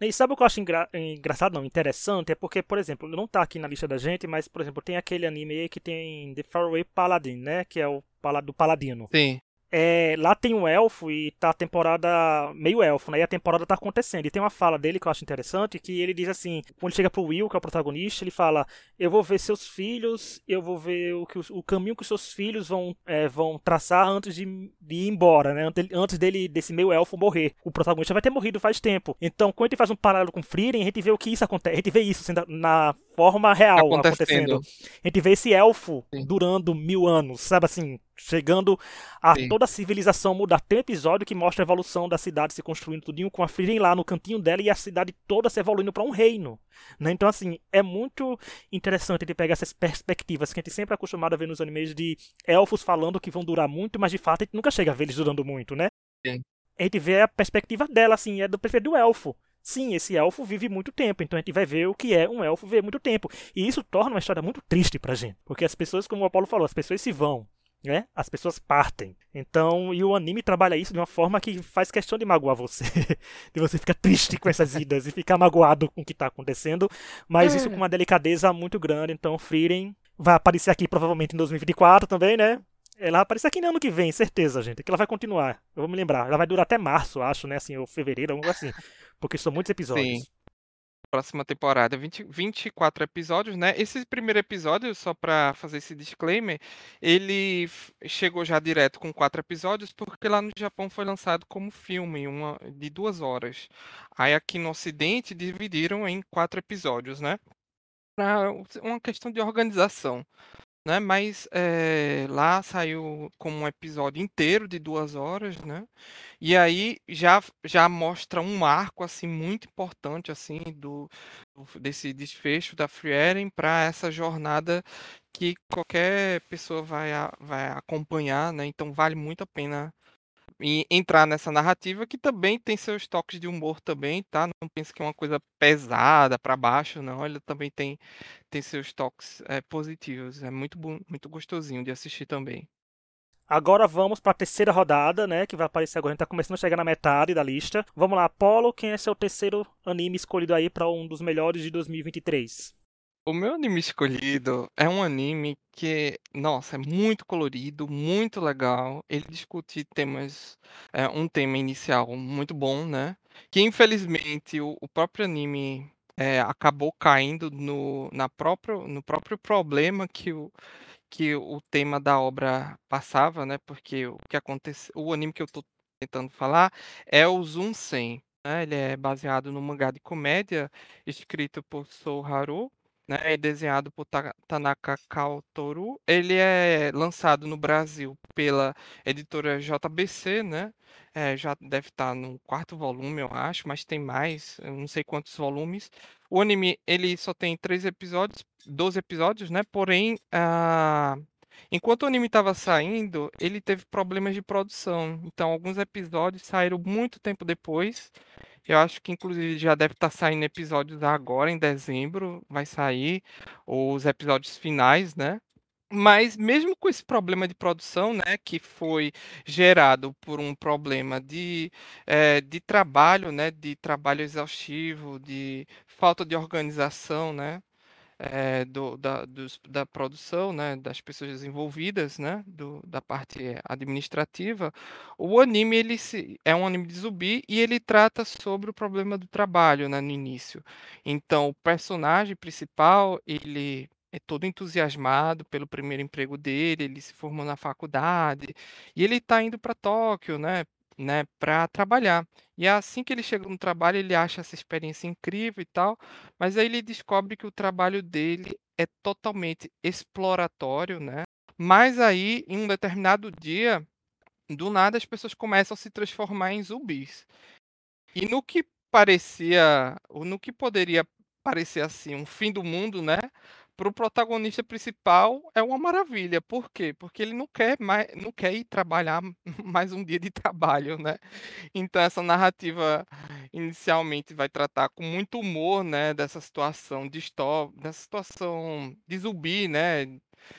E sabe o que eu acho engra engraçado, não, interessante? É porque, por exemplo, não tá aqui na lista da gente, mas, por exemplo, tem aquele anime aí que tem The Faraway Paladin, né? Que é o do Paladino. Sim. É, lá tem um elfo e tá a temporada meio elfo, né? E a temporada tá acontecendo. E tem uma fala dele que eu acho interessante, que ele diz assim, quando chega pro Will, que é o protagonista, ele fala: "Eu vou ver seus filhos, eu vou ver o que o caminho que os seus filhos vão é, vão traçar antes de, de, ir embora, né? Antes dele desse meio elfo morrer. O protagonista vai ter morrido faz tempo. Então, quando ele faz um paralelo com Frieren, a gente vê o que isso acontece, a gente vê isso sendo na forma real acontecendo. acontecendo. A gente vê esse elfo Sim. durando mil anos, sabe assim, chegando a Sim. toda a civilização mudar. Tem um episódio que mostra a evolução da cidade se construindo tudinho com a Frieren lá no cantinho dela e a cidade toda se evoluindo para um reino. Né? Então, assim, é muito interessante de pegar essas perspectivas que a gente sempre é acostumado a ver nos animes de elfos falando que vão durar muito, mas de fato a gente nunca chega a ver eles durando muito, né? Sim. A gente vê a perspectiva dela, assim, é do perfil do elfo. Sim, esse elfo vive muito tempo, então a gente vai ver o que é um elfo viver muito tempo. E isso torna uma história muito triste pra gente. Porque as pessoas, como o Apolo falou, as pessoas se vão. Né? As pessoas partem. Então, e o anime trabalha isso de uma forma que faz questão de magoar você. [laughs] de você ficar triste com essas idas e ficar magoado com o que está acontecendo. Mas isso com uma delicadeza muito grande. Então, Frieren vai aparecer aqui provavelmente em 2024 também, né? Ela vai aparecer aqui no ano que vem, certeza, gente. Que ela vai continuar. Eu vou me lembrar. Ela vai durar até março, acho, né? Assim, ou fevereiro, algo assim. Porque são muitos episódios. Sim. Próxima temporada, 20, 24 episódios, né? Esse primeiro episódio, só para fazer esse disclaimer, ele chegou já direto com quatro episódios, porque lá no Japão foi lançado como filme, uma de duas horas. Aí aqui no Ocidente dividiram em quatro episódios, né? Pra uma questão de organização. Né, mas, eh, lá saiu como um episódio inteiro de 2 horas, né, e aí já já mostra um arco, assim, muito importante, assim, do desse desfecho da Frieren para essa jornada que qualquer pessoa vai vai acompanhar, né, então vale muito a pena e entrar nessa narrativa que também tem seus toques de humor também, tá, não pense que é uma coisa pesada para baixo não, ele também tem tem seus toques, eh, positivos, é muito bom muito gostosinho de assistir também. Agora vamos para a terceira rodada, né, que vai aparecer agora, a gente tá começando a chegar na metade da lista. Vamos lá, Apollo, quem é seu terceiro anime escolhido aí para um dos melhores de 2023? O meu anime escolhido é um anime que, nossa, é muito colorido, muito legal. Ele discute temas, é um tema inicial muito bom, né? Que infelizmente o, o próprio anime é, acabou caindo no, na próprio, no próprio problema que o, que o tema da obra passava, né? Porque o que acontece, o anime que eu tô tentando falar é o Zoom 100, né? Ele é baseado no mangá de comédia escrito por Sou Haru né, e desenhado por Ta Tanaka Kaotoru. Ele é lançado no Brasil pela editora JBC, né, eh, já deve estar no quarto volume, eu acho, mas tem mais, não sei quantos volumes. O anime, ele só tem 3 episódios, 12 episódios, né, porém, ah, enquanto o anime estava saindo, ele teve problemas de produção, então alguns episódios saíram muito tempo depois, eu acho que inclusive já deve estar saindo episódios agora em dezembro, vai sair os episódios finais, né. Mas mesmo com esse problema de produção, né, que foi gerado por um problema de, eh, de trabalho, né, de trabalho exaustivo, de falta de organização, né, eh, do da dos da produção, né, das pessoas envolvidas, né, do da parte administrativa, o anime ele se é um anime de zumbi e ele trata sobre o problema do trabalho, né, no início. Então o personagem principal, ele é todo entusiasmado pelo primeiro emprego dele, ele se formou na faculdade, e ele está indo para Tóquio, né, né, para trabalhar. E assim que ele chega no trabalho, ele acha essa experiência incrível e tal, mas aí ele descobre que o trabalho dele é totalmente exploratório, né. Mas aí, em um determinado dia, do nada as pessoas começam a se transformar em zumbis. E no que parecia ou no que poderia parecer, assim, um fim do mundo, né, para o protagonista principal é uma maravilha. Por quê? Porque ele não quer mais não quer ir trabalhar [laughs] mais um dia de trabalho, né. Então essa narrativa inicialmente vai tratar com muito humor, né, dessa situação distó dessa situação de zumbi, né,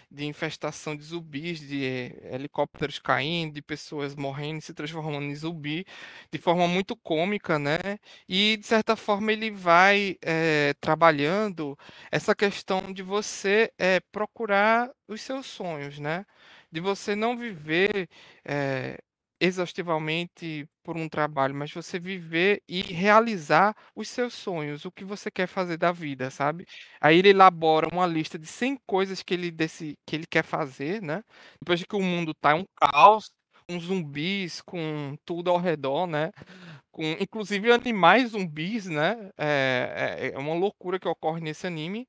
de infestação de zumbis, de helicópteros caindo, de pessoas morrendo e se transformando em zumbi, de forma muito cômica, né. E de certa forma ele vai, eh, trabalhando essa questão de você, eh, procurar os seus sonhos, né. De você não viver, eh, exaustivamente por um trabalho, mas você viver e realizar os seus sonhos, o que você quer fazer da vida, sabe. Aí ele elabora uma lista de 100 coisas que ele deci que ele quer fazer, né, depois de que o mundo tá um caos, com zumbis, com tudo ao redor, né, com inclusive animais zumbis, né, é é é uma loucura que ocorre nesse anime.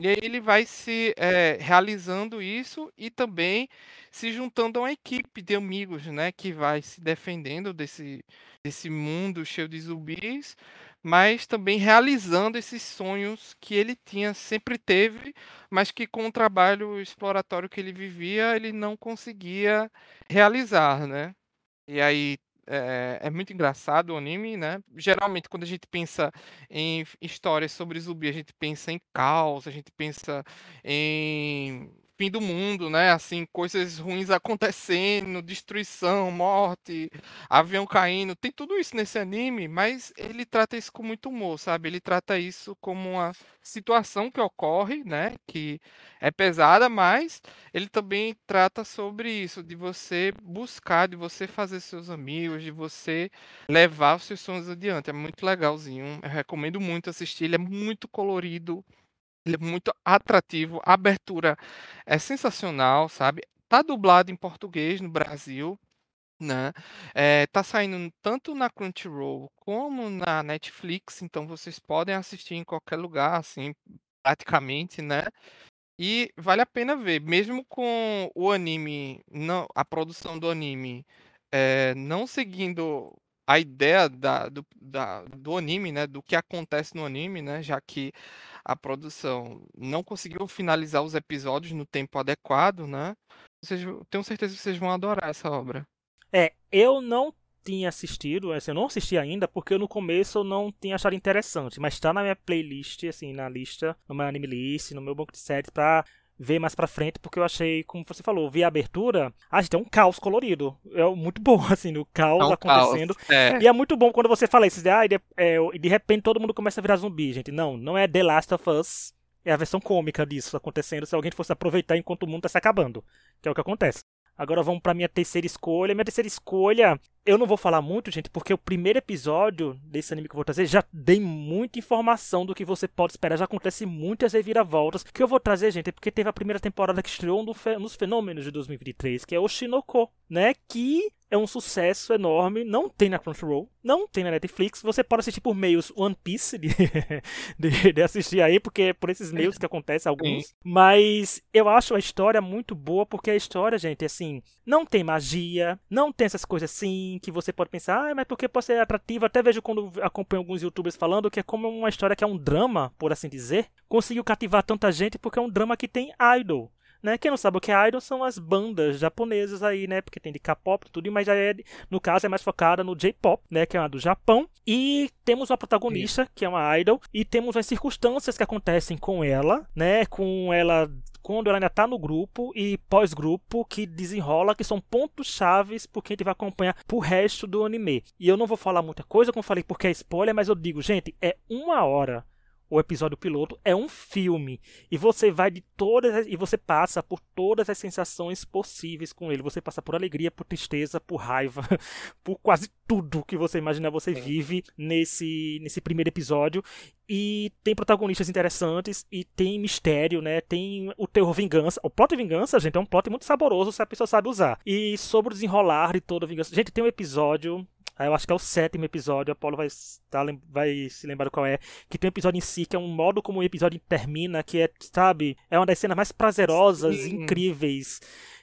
E aí ele vai se, eh, realizando isso e também se juntando a uma equipe de amigos, né, que vai se defendendo desse desse mundo cheio de zumbis, mas também realizando esses sonhos que ele tinha sempre teve, mas que com o trabalho exploratório que ele vivia, ele não conseguia realizar, né. E aí, é é muito engraçado o anime, né. Geralmente quando a gente pensa em histórias sobre zumbi, a gente pensa em caos, a gente pensa em fim do mundo, né, assim, coisas ruins acontecendo, destruição, morte, avião caindo, tem tudo isso nesse anime, mas ele trata isso com muito humor, sabe. Ele trata isso como uma situação que ocorre, né, que é pesada, mas ele também trata sobre isso, de você buscar, de você fazer seus amigos, de você levar os seus sonhos adiante. É muito legalzinho, eu recomendo muito assistir, ele é muito colorido, ele é muito atrativo, a abertura é sensacional, sabe. Tá dublado em português no Brasil, né, eh, tá saindo tanto na Crunchyroll como na Netflix, então vocês podem assistir em qualquer lugar, assim, praticamente, né. E vale a pena ver, mesmo com o anime, não, a produção do anime, eh, não seguindo a ideia da, do, da, do anime, né, do que acontece no anime, né, já que a produção não conseguiu finalizar os episódios no tempo adequado, né? Vocês, tenho certeza que vocês vão adorar essa obra. É, eu não tinha assistido, assim, eu não assisti ainda porque no começo eu não tinha achado interessante, mas tá na minha playlist, assim, na lista, no meu anime list, no meu banco de séries pra ver mais pra frente, porque eu achei, como você falou, vi a abertura, a gente é um caos colorido. É muito bom, [laughs] assim, o caos é um acontecendo. Caos, é. E é muito bom quando você fala isso, de, ah, de, é, de repente todo mundo começa a virar zumbi, gente. Não, não é The Last of Us. É a versão cômica disso acontecendo se alguém fosse aproveitar enquanto o mundo tá se acabando. Que é o que acontece. Agora vamos para minha terceira escolha. Minha terceira escolha, eu não vou falar muito, gente, porque o primeiro episódio desse anime que eu vou trazer já dei muita informação do que você pode esperar. Já acontece muitas reviravoltas. O que eu vou trazer, gente, é porque teve a primeira temporada que estreou nos fenômenos de 2023, que é o Shinoko, né? Que é um sucesso enorme. Não tem na Crunchyroll, não tem na Netflix. Você pode assistir por meios One Piece de, [laughs] de, de assistir aí, porque é por esses meios que acontece alguns. Mas eu acho a história muito boa, porque a história, gente, assim, não tem magia, não tem essas coisas assim que você pode pensar, ah, mas porque pode ser atrativo. Até vejo quando acompanho alguns youtubers falando que é como uma história que é um drama, por assim dizer. Conseguiu cativar tanta gente porque é um drama que tem idol. Né? Quem não sabe o que é idol são as bandas japonesas aí, né? Porque tem de K-pop e tudo, mas já é, no caso é mais focada no J-pop, né? Que é uma do Japão. E temos uma protagonista, que é uma idol, e temos as circunstâncias que acontecem com ela, né? Com ela quando ela ainda está no grupo e pós-grupo que desenrola, que são pontos chaves porque a gente vai acompanhar pro resto do anime. E eu não vou falar muita coisa, como falei, porque é spoiler, mas eu digo, gente, é uma hora o episódio piloto é um filme. E você vai de todas e você passa por todas as sensações possíveis com ele. Você passa por alegria, por tristeza, por raiva, [laughs] por quase tudo que você imagina você vive nesse nesse primeiro episódio e tem protagonistas interessantes e tem mistério, né? Tem o terror vingança. O plot vingança, gente, é um plot muito saboroso se a pessoa sabe usar. E sobre o desenrolar de toda a vingança. Gente, tem um episódio eu acho que é o sétimo episódio, a Paulo vai, tá, vai se lembrar qual é. Que tem um episódio em si, que é um modo como o episódio termina, que é, sabe, é uma das cenas mais prazerosas, Sim. incríveis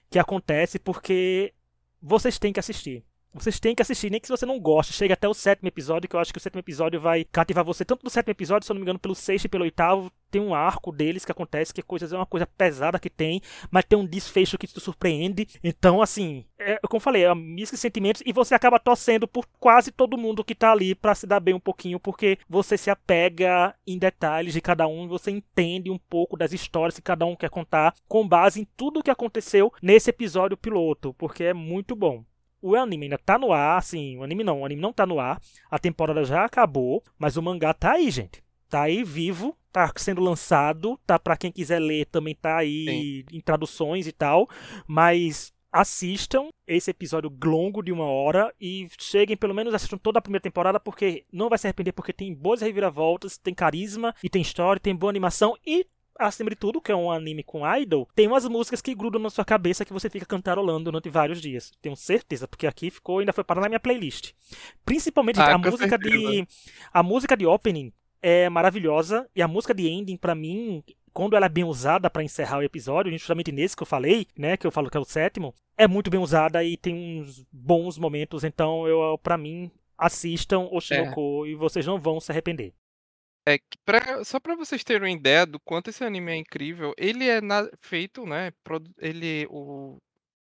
que acontece, porque vocês têm que assistir. Vocês têm que assistir, nem que você não goste. Chega até o sétimo episódio, que eu acho que o sétimo episódio vai cativar você tanto no sétimo episódio, se eu não me engano, pelo sexto e pelo oitavo. Tem um arco deles que acontece, que coisas é uma coisa pesada que tem, mas tem um desfecho que te surpreende. Então, assim, é, como eu falei, é mistura de sentimentos e você acaba torcendo por quase todo mundo que tá ali para se dar bem um pouquinho, porque você se apega em detalhes de cada um, você entende um pouco das histórias que cada um quer contar, com base em tudo que aconteceu nesse episódio piloto, porque é muito bom o anime ainda tá no ar, assim, o anime não, o anime não tá no ar, a temporada já acabou, mas o mangá tá aí, gente. Tá aí vivo, tá sendo lançado, tá para quem quiser ler também tá aí Sim. em traduções e tal, mas assistam esse episódio longo de uma hora e cheguem, pelo menos assistam toda a primeira temporada, porque não vai se arrepender, porque tem boas reviravoltas, tem carisma, e tem história, tem boa animação e acima de tudo, que é um anime com idol, tem umas músicas que grudam na sua cabeça que você fica cantarolando durante vários dias. Tenho certeza, porque aqui ficou, ainda foi para na minha playlist. Principalmente ah, a música certeza. de a música de opening é maravilhosa e a música de ending para mim quando ela é bem usada para encerrar o episódio, justamente nesse que eu falei, né, que eu falo que é o sétimo, é muito bem usada e tem uns bons momentos, então eu para mim assistam o Shinoko é. e vocês não vão se arrepender. É que pra só para vocês terem uma ideia do quanto esse anime é incrível, ele é na feito, né, ele o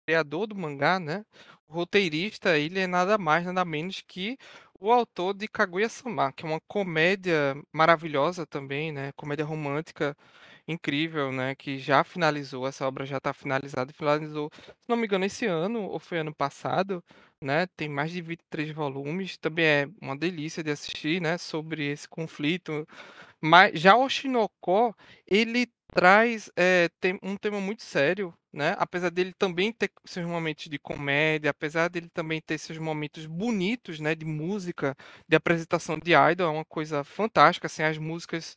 criador do mangá, né, o roteirista, ele é nada mais, nada menos que o autor de Kaguya-sama, que é uma comédia maravilhosa também, né, comédia romântica incrível, né, que já finalizou, essa obra já está finalizada, finalizou, se não me engano, esse ano ou foi ano passado, né? Tem mais de 23 volumes, também é uma delícia de assistir, né? Sobre esse conflito. Mas já o Shinoko, ele traz é, tem um tema muito sério, né? Apesar dele também ter seus momentos de comédia, apesar dele também ter seus momentos bonitos, né? De música, de apresentação de idol, é uma coisa fantástica, assim, as músicas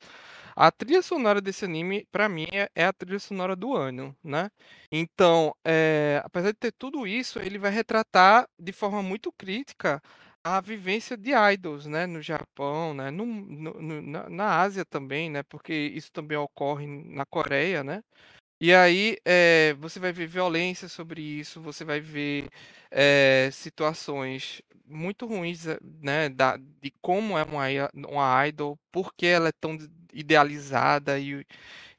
a trilha sonora desse anime, para mim, é, é a trilha sonora do ano, né? Então, é, apesar de ter tudo isso, ele vai retratar de forma muito crítica a vivência de idols, né, no Japão, né, no, no, na, na Ásia também, né, porque isso também ocorre na Coreia, né, E aí, eh, você vai ver violência sobre isso, você vai ver, eh, situações muito ruins, eh, né, da de como é uma uma idol, por que ela é tão idealizada e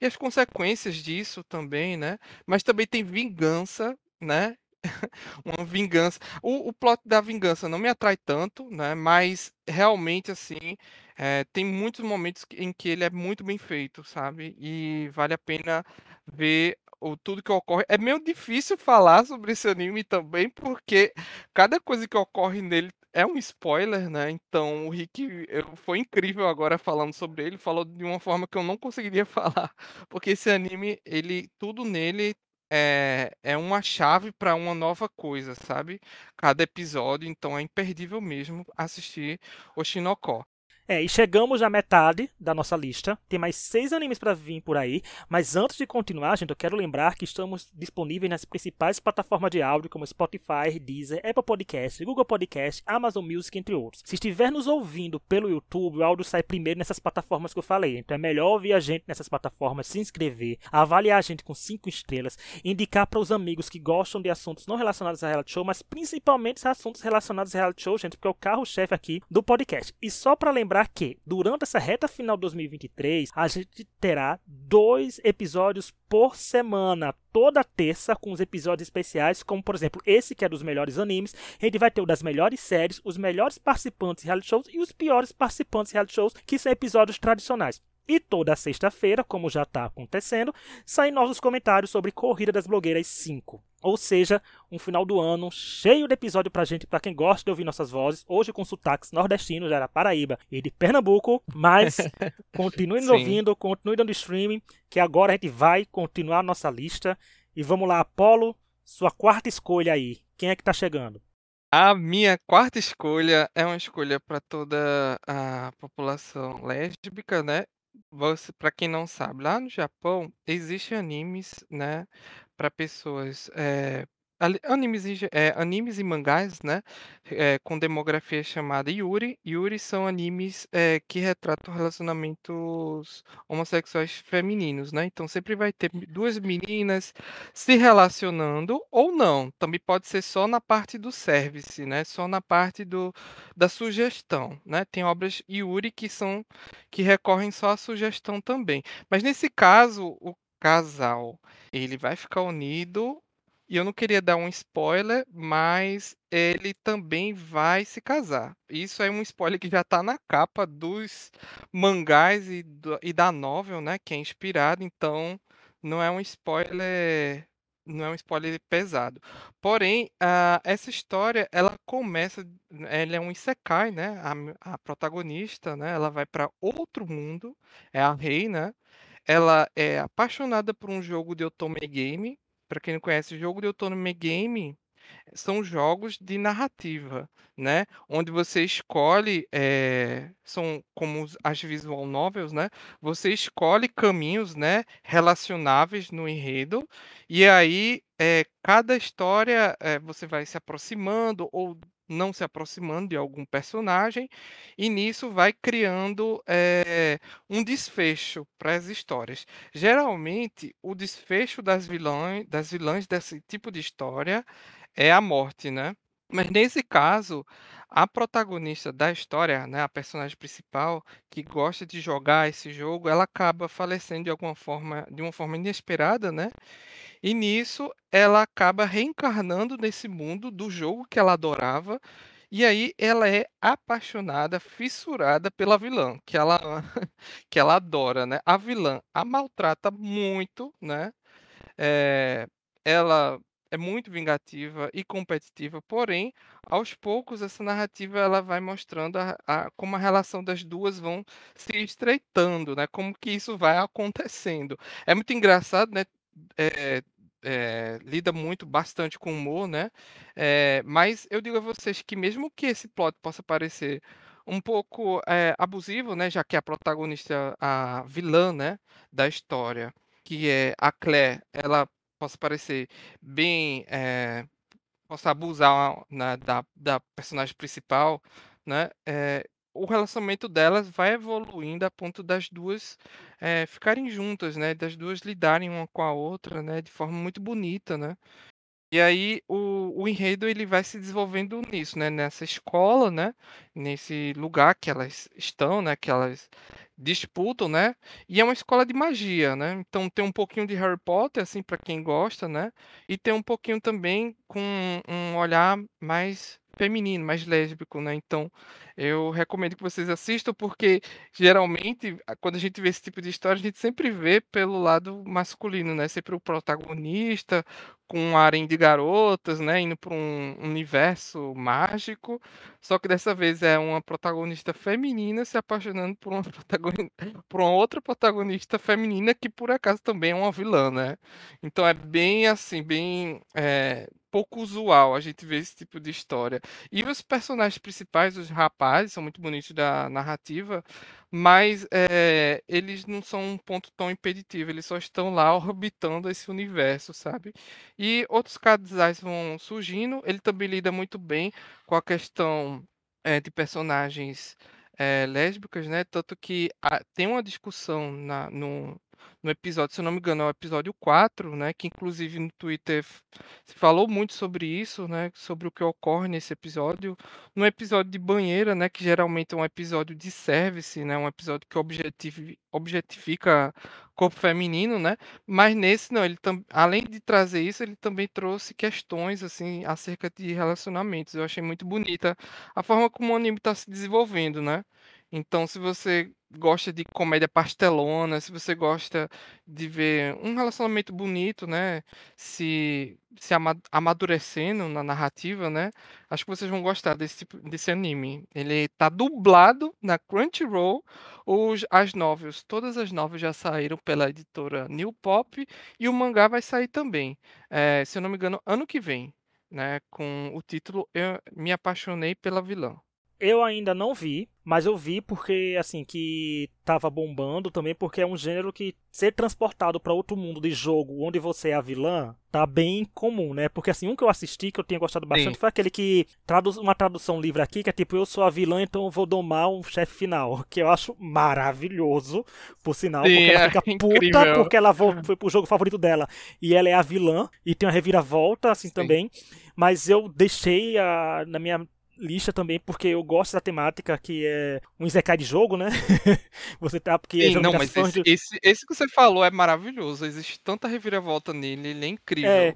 e as consequências disso também, né. Mas também tem vingança, né, [laughs] uma vingança o o plot da vingança não me atrai tanto, né, mas realmente, assim, eh, tem muitos momentos em que ele é muito bem feito, sabe, e vale a pena ver o tudo que ocorre. É meio difícil falar sobre esse anime também, porque cada coisa que ocorre nele é um spoiler, né, então o Rick, foi incrível agora falando sobre ele, falou de uma forma que eu não conseguiria [laughs] falar, porque esse anime, ele tudo nele é é uma chave pra uma nova coisa, sabe, cada episódio, então é imperdível mesmo assistir Oshinoko. É, e chegamos à metade da nossa lista. Tem mais seis animes para vir por aí. Mas antes de continuar, gente, eu quero lembrar que estamos disponíveis nas principais plataformas de áudio, como Spotify, Deezer, Apple Podcast, Google Podcast, Amazon Music, entre outros. Se estiver nos ouvindo pelo YouTube, o áudio sai primeiro nessas plataformas que eu falei. Então é melhor ouvir a gente nessas plataformas, se inscrever, avaliar a gente com cinco estrelas, indicar para os amigos que gostam de assuntos não relacionados a reality show, mas principalmente assuntos relacionados a reality show, gente, porque é o carro-chefe aqui do podcast. E só para lembrar lembrar que, durante essa reta final de 2023, a gente terá dois episódios por semana, toda terça, com os episódios especiais, como por exemplo esse que é dos melhores animes. A gente vai ter o das melhores séries, os melhores participantes de reality shows e os piores participantes de reality shows, que são episódios tradicionais. E toda sexta-feira, como já está acontecendo, saem novos comentários sobre Corrida das Blogueiras 5. Ou seja, um final do ano cheio de episódio pra gente, pra quem gosta de ouvir nossas vozes, hoje com sotaques nordestinos, era Paraíba e de Pernambuco, mas [laughs] continue nos ouvindo, continue dando streaming, que agora a gente vai continuar a nossa lista. E vamos lá, Apolo, sua quarta escolha aí. Quem é que tá chegando? A minha quarta escolha é uma escolha para toda a população lésbica, né, você para quem não sabe, lá no Japão existem animes, né, para pessoas, ali animes em ge eh, animes e mangás, né, eh, com demografia chamada Yuri. Yuri são animes, eh, que retratam relacionamentos homossexuais femininos, né, então sempre vai ter 2 meninas se relacionando ou não, também pode ser só na parte do service, né, só na parte do da sugestão, né. Tem obras Yuri que são que recorrem só à sugestão também. Mas nesse caso, o casal, ele vai ficar unido, e eu não queria dar um spoiler, mas ele também vai se casar. Isso é um spoiler que já tá na capa dos mangás e do e da novel, né, que é inspirado, então não é um spoiler não é um spoiler pesado. Porém, ah, essa história ela começa ela é um isekai, né, a a protagonista, né, ela vai para outro mundo, é a Rei, né, ela é apaixonada por um jogo de otome game. Para quem não conhece, o jogo de otome game são jogos de narrativa, né, onde você escolhe, eh, são como as visual novels, né, você escolhe caminhos, né, relacionáveis no enredo, e aí, eh, cada história, eh, você vai se aproximando ou não se aproximando de algum personagem, e nisso vai criando, eh, um desfecho para as histórias. Geralmente, o desfecho das vilã das vilãs desse tipo de história é a morte, né. Mas nesse caso, a protagonista da história, né, a personagem principal, que gosta de jogar esse jogo, ela acaba falecendo de alguma forma de uma forma inesperada, né, e nisso ela acaba reencarnando nesse mundo do jogo que ela adorava, e aí ela é apaixonada, fissurada pela vilã, que ela [laughs] que ela adora, né. A vilã a maltrata muito, né, eh, ela é muito vingativa e competitiva, porém, aos poucos essa narrativa ela vai mostrando a a como a relação das 2 vão se estreitando, né, como que isso vai acontecendo. É muito engraçado, né, eh eh, lida muito bastante com humor, né, eh, mas eu digo a vocês que mesmo que esse plot possa parecer um pouco, abusivo, né, já que a protagonista, a vilã, né, da história, que é a Claire, ela possa parecer bem, eh, possa abusar, né, da da personagem principal, né, eh o relacionamento delas vai evoluindo a ponto das duas eh, ficarem juntas, né? Das duas lidarem uma com a outra, né? De forma muito bonita, né? E aí o, o enredo ele vai se desenvolvendo nisso, né? Nessa escola, né? Nesse lugar que elas estão, né? Que elas disputam, né? E é uma escola de magia, né? Então tem um pouquinho de Harry Potter, assim, para quem gosta, né? E tem um pouquinho também com um olhar mais feminino, mais lésbico, né? Então, eu recomendo que vocês assistam, porque geralmente, quando a gente vê esse tipo de história, a gente sempre vê pelo lado masculino, né? Sempre o protagonista com um harém de garotas, né? Indo para um universo mágico. Só que dessa vez é uma protagonista feminina se apaixonando por uma, [laughs] por uma outra protagonista feminina que por acaso também é uma vilã, né? Então é bem assim, bem é, pouco usual a gente ver esse tipo de história. E os personagens principais, os rapazes, são muito bonitos da narrativa, mas é, eles não são um ponto tão impeditivo, eles só estão lá [laughs] orbitando esse universo, sabe? E outros casais vão surgindo, ele também lida muito bem com a questão é, de personagens é, lésbicas, né? Tanto que a, tem uma discussão na, no, no episódio, se eu não me engano, é o episódio 4, né? Que inclusive no Twitter se falou muito sobre isso, né? Sobre o que ocorre nesse episódio. No episódio de banheira, né? Que geralmente é um episódio de service, né? Um episódio que objetifica, corpo feminino, né? Mas nesse não, ele além de trazer isso, ele também trouxe questões assim acerca de relacionamentos. Eu achei muito bonita a forma como o anime está se desenvolvendo, né? Então, se você gosta de comédia pastelona, se você gosta de ver um relacionamento bonito, né, se se amadurecendo na narrativa, né, acho que vocês vão gostar desse tipo, desse anime. Ele tá dublado na Crunchyroll, os, as novels, todas as novels já saíram pela editora New Pop e o mangá vai sair também, é, se eu não me engano, ano que vem, né, com o título Eu Me Apaixonei pela Vilã. Eu ainda não vi, mas eu vi porque, assim, que tava bombando também, porque é um gênero que ser transportado para outro mundo de jogo onde você é a vilã tá bem comum, né? Porque, assim, um que eu assisti que eu tinha gostado bastante Sim. foi aquele que traduz uma tradução livre aqui, que é tipo, eu sou a vilã, então eu vou domar um chefe final, [laughs] que eu acho maravilhoso, por sinal, Sim, porque ela é fica é puta porque ela foi pro jogo favorito dela e ela é a vilã e tem uma reviravolta, assim, Sim. também. Mas eu deixei a, na minha lista também, porque eu gosto da temática que é um Isekai de jogo, né? [laughs] você tá, porque Sim, não, mas esse, de... esse, esse, que você falou é maravilhoso. Existe tanta reviravolta nele, ele é incrível. É...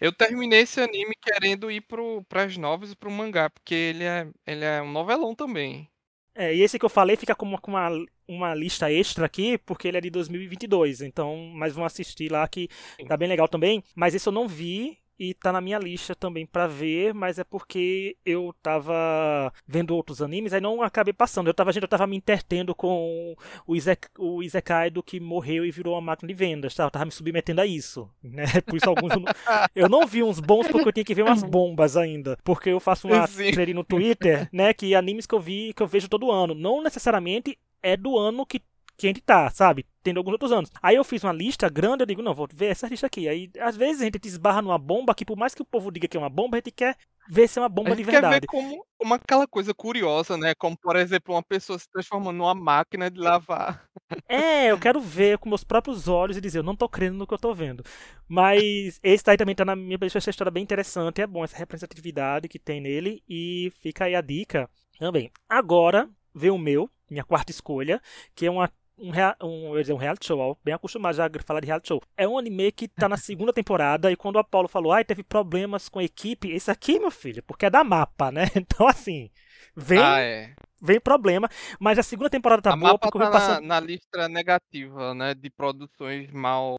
Eu terminei esse anime querendo ir pro, pras novas e pro mangá, porque ele é, ele é um novelão também. É, e esse que eu falei fica com uma, com uma, uma lista extra aqui, porque ele é de 2022, então, mas vão assistir lá que tá bem legal também. Mas esse eu não vi, e tá na minha lista também para ver, mas é porque eu tava vendo outros animes, aí não acabei passando. Eu tava, gente, eu tava me entretendo com o, Izek, o Izekai do que morreu e virou uma máquina de vendas, tá? Eu tava me submetendo a isso, né? [laughs] Por isso alguns eu não, eu não vi uns bons porque eu tinha que ver umas bombas ainda, porque eu faço uma série no Twitter, né, que animes que eu vi, que eu vejo todo ano, não necessariamente é do ano que que a gente tá, sabe? Tendo alguns outros anos. Aí eu fiz uma lista grande, eu digo, não, vou ver essa lista aqui. Aí, às vezes, a gente esbarra numa bomba que, por mais que o povo diga que é uma bomba, a gente quer ver se é uma bomba de verdade. quer ver como uma, aquela coisa curiosa, né? Como, por exemplo, uma pessoa se transformando numa máquina de lavar. É, eu quero ver com meus próprios olhos e dizer, eu não tô crendo no que eu tô vendo. Mas esse daí também tá na minha lista, essa história bem interessante, é bom essa representatividade que tem nele. E fica aí a dica também. Agora, vê o meu, minha quarta escolha, que é uma um, um, dizer, um reality show, ó, bem acostumado já a falar de reality show. É um anime que tá na [laughs] segunda temporada e quando o Apollo falou, ai, teve problemas com a equipe, esse aqui, meu filho, porque é da mapa, né? [laughs] Então, assim, vem, ah, é. vem problema, mas a segunda temporada tá a boa mapa porque tá passando... na, na lista negativa, né, de produções mal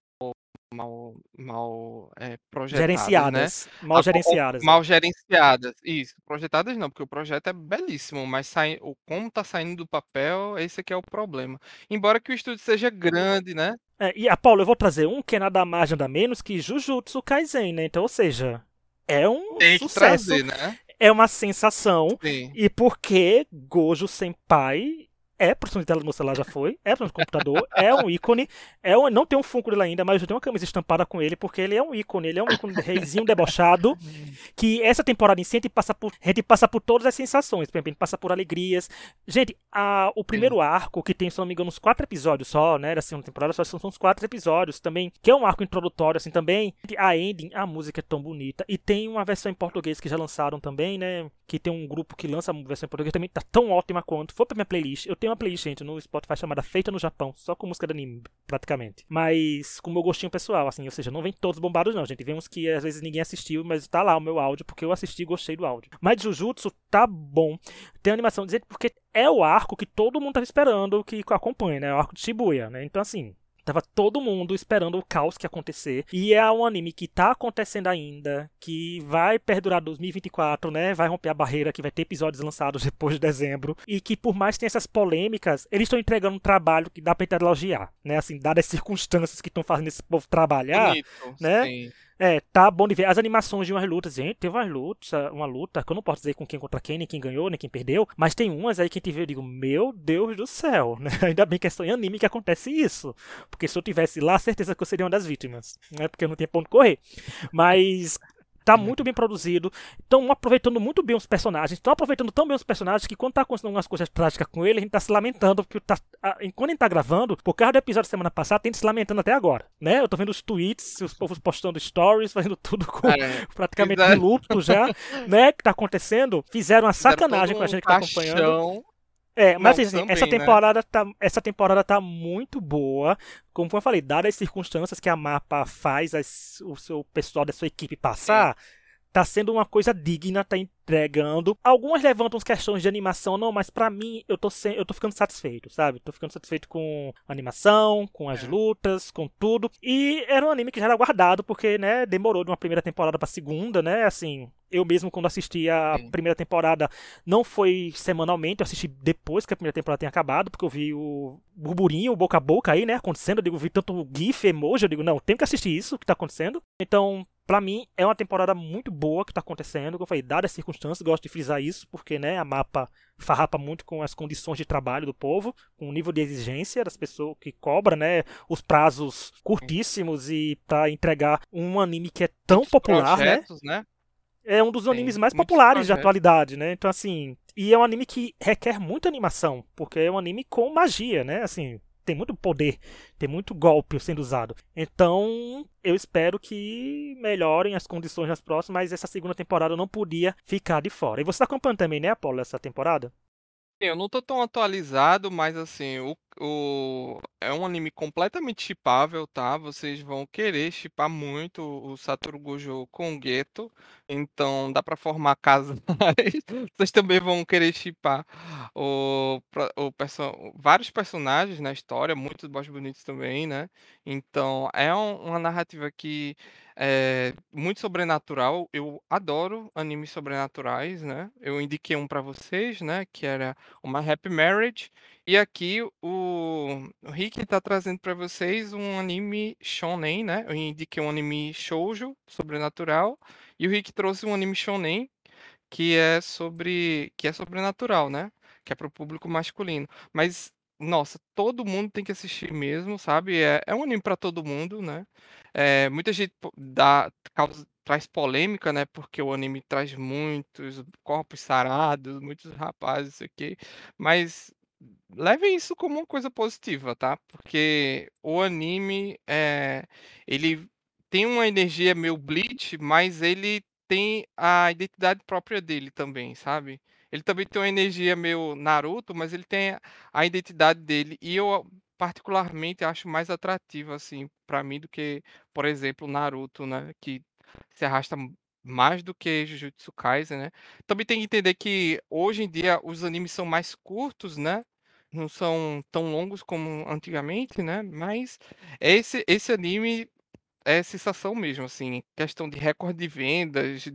mal, mal é, projetadas, gerenciadas, né? mal gerenciadas. Mal gerenciadas, isso. Projetadas não, porque o projeto é belíssimo, mas sai, o como tá saindo do papel, esse aqui é o problema. Embora que o estúdio seja grande, né? É, e a Paulo, eu vou trazer um que é nada mais nada menos que Jujutsu Kaisen, né? Então, ou seja, é um Tem sucesso. Trazer, né? É uma sensação. Sim. E porque Gojo Senpai é profissão de tela no celular, já foi, é profissão de computador, é um ícone, é um, não tem um Funko dele ainda, mas eu tenho uma camisa estampada com ele, porque ele é um ícone, ele é um ícone de reizinho debochado, que essa temporada em si a gente passa por, a gente passa por todas as sensações, por exemplo, a gente passa por alegrias. Gente, a, o primeiro arco, que tem, se não me engano, uns quatro episódios só, né, da segunda temporada, só são uns quatro episódios também, que é um arco introdutório, assim, também, a ending, a música é tão bonita, e tem uma versão em português que já lançaram também, né, que tem um grupo que lança a versão em português, também tá tão ótima quanto, foi pra minha playlist, eu tenho uma playlist, gente, no Spotify chamada Feita no Japão, só com música de anime, praticamente. Mas com o meu gostinho pessoal, assim, ou seja, não vem todos bombados não, gente. Vem uns que às vezes ninguém assistiu, mas tá lá o meu áudio, porque eu assisti e gostei do áudio. Mas Jujutsu tá bom. Tem animação, dizer porque é o arco que todo mundo tava esperando que acompanha, né? É o arco de Shibuya, né? Então, assim, Tava todo mundo esperando o caos que ia acontecer. E é um anime que tá acontecendo ainda, que vai perdurar 2024, né? Vai romper a barreira, que vai ter episódios lançados [laughs] depois de dezembro. E que por mais que tenha essas polêmicas, eles estão entregando um trabalho que dá pra elogiar, né? Assim, dadas as circunstâncias que estão fazendo esse povo trabalhar, Bonito, né? Sim. É, tá bom de ver. As animações de umas lutas, gente, teve umas lutas, uma luta, que eu não posso dizer com quem contra quem, nem quem ganhou, nem quem perdeu, mas tem umas aí que a gente vê, eu digo, meu Deus do céu, [laughs] né? Ainda bem que é só em anime que acontece isso. Porque se eu tivesse lá, certeza que eu seria uma das vítimas, né? Porque eu não tinha ponto correr. Mas Tá muito bem produzido. Estão aproveitando muito bem os personagens. Estão aproveitando tão bem os personagens que quando tá acontecendo algumas coisas trágicas com ele, a gente tá se lamentando. Porque tá, a, enquanto a gente tá gravando, por causa do episódio da semana passada, tem se lamentando até agora. Né? Eu tô vendo os tweets, os povos postando stories, [laughs] fazendo tudo com é, praticamente de luto já, né? Que tá acontecendo. Fizeram uma sacanagem com a gente que tá acompanhando. É, mas assim, também, essa né? temporada né? tá, essa temporada tá muito boa. Como eu falei, dadas as circunstâncias que a mapa faz as, o seu pessoal da sua equipe passar, tá sendo uma coisa digna, tá entregando. Algumas levantam questões de animação, não, mas para mim eu tô, sem, eu tô ficando satisfeito, sabe? Tô ficando satisfeito com a animação, com as é. lutas, com tudo. E era um anime que já era guardado, porque, né, demorou de uma primeira temporada pra segunda, né? Assim, eu mesmo quando assisti a primeira temporada não foi semanalmente, eu assisti depois que a primeira temporada tinha acabado, porque eu vi o burburinho, o boca a boca aí, né, acontecendo, eu digo, vi tanto gif, emoji, eu digo, não, tenho que assistir isso que tá acontecendo. Então, para mim, é uma temporada muito boa que tá acontecendo, como eu falei, dadas as circunstâncias, gosto de frisar isso, porque, né, a mapa farrapa muito com as condições de trabalho do povo, com o nível de exigência das pessoas que cobra, né, os prazos curtíssimos e para entregar um anime que é tão popular, né? projetos, né? né? É um dos animes mais populares de atualidade, né? Então, assim, e é um anime que requer muita animação, porque é um anime com magia, né? Assim, tem muito poder, tem muito golpe sendo usado. Então, eu espero que melhorem as condições nas próximas, mas essa segunda temporada não podia ficar de fora. E você está acompanhando também, né, Apolo, essa temporada? Eu não tô tão atualizado, mas assim, o, o é um anime completamente shippável, tá? Vocês vão querer shippar muito o Satoru Gojo com o Geto, então dá pra formar [laughs] casais. Vocês também vão querer shippar o, o vários personagens na história, muitos boss bonitos também, né? Então é um- uma narrativa que é muito sobrenatural. Eu adoro animes sobrenaturais, né? Eu indiquei um pra vocês, né? Que era uma Happy Marriage. E aqui o, o Rick está trazendo para vocês um anime shonen, né? Eu indiquei um anime shoujo, sobrenatural, e o Rick trouxe um anime shonen que é sobre que é sobrenatural, né? Que é para o público masculino. Mas nossa, todo mundo tem que assistir mesmo, sabe? É, é um anime para todo mundo, né? É, muita gente dá, causa, traz polêmica, né? Porque o anime traz muitos corpos sarados, muitos rapazes, isso aqui. Mas levem isso como uma coisa positiva, tá? Porque o anime é, ele tem uma energia meio Bleach, mas ele tem a identidade própria dele também, sabe? Ele também tem uma energia meio Naruto, mas ele tem a identidade dele e eu particularmente acho mais atrativo assim para mim do que, por exemplo, Naruto, né, que se arrasta mais do que Jujutsu Kaisen, né? Também tem que entender que hoje em dia os animes são mais curtos, né? não são tão longos como antigamente, né? Mas esse, esse anime é sensação mesmo, assim, questão de recorde de vendas, de,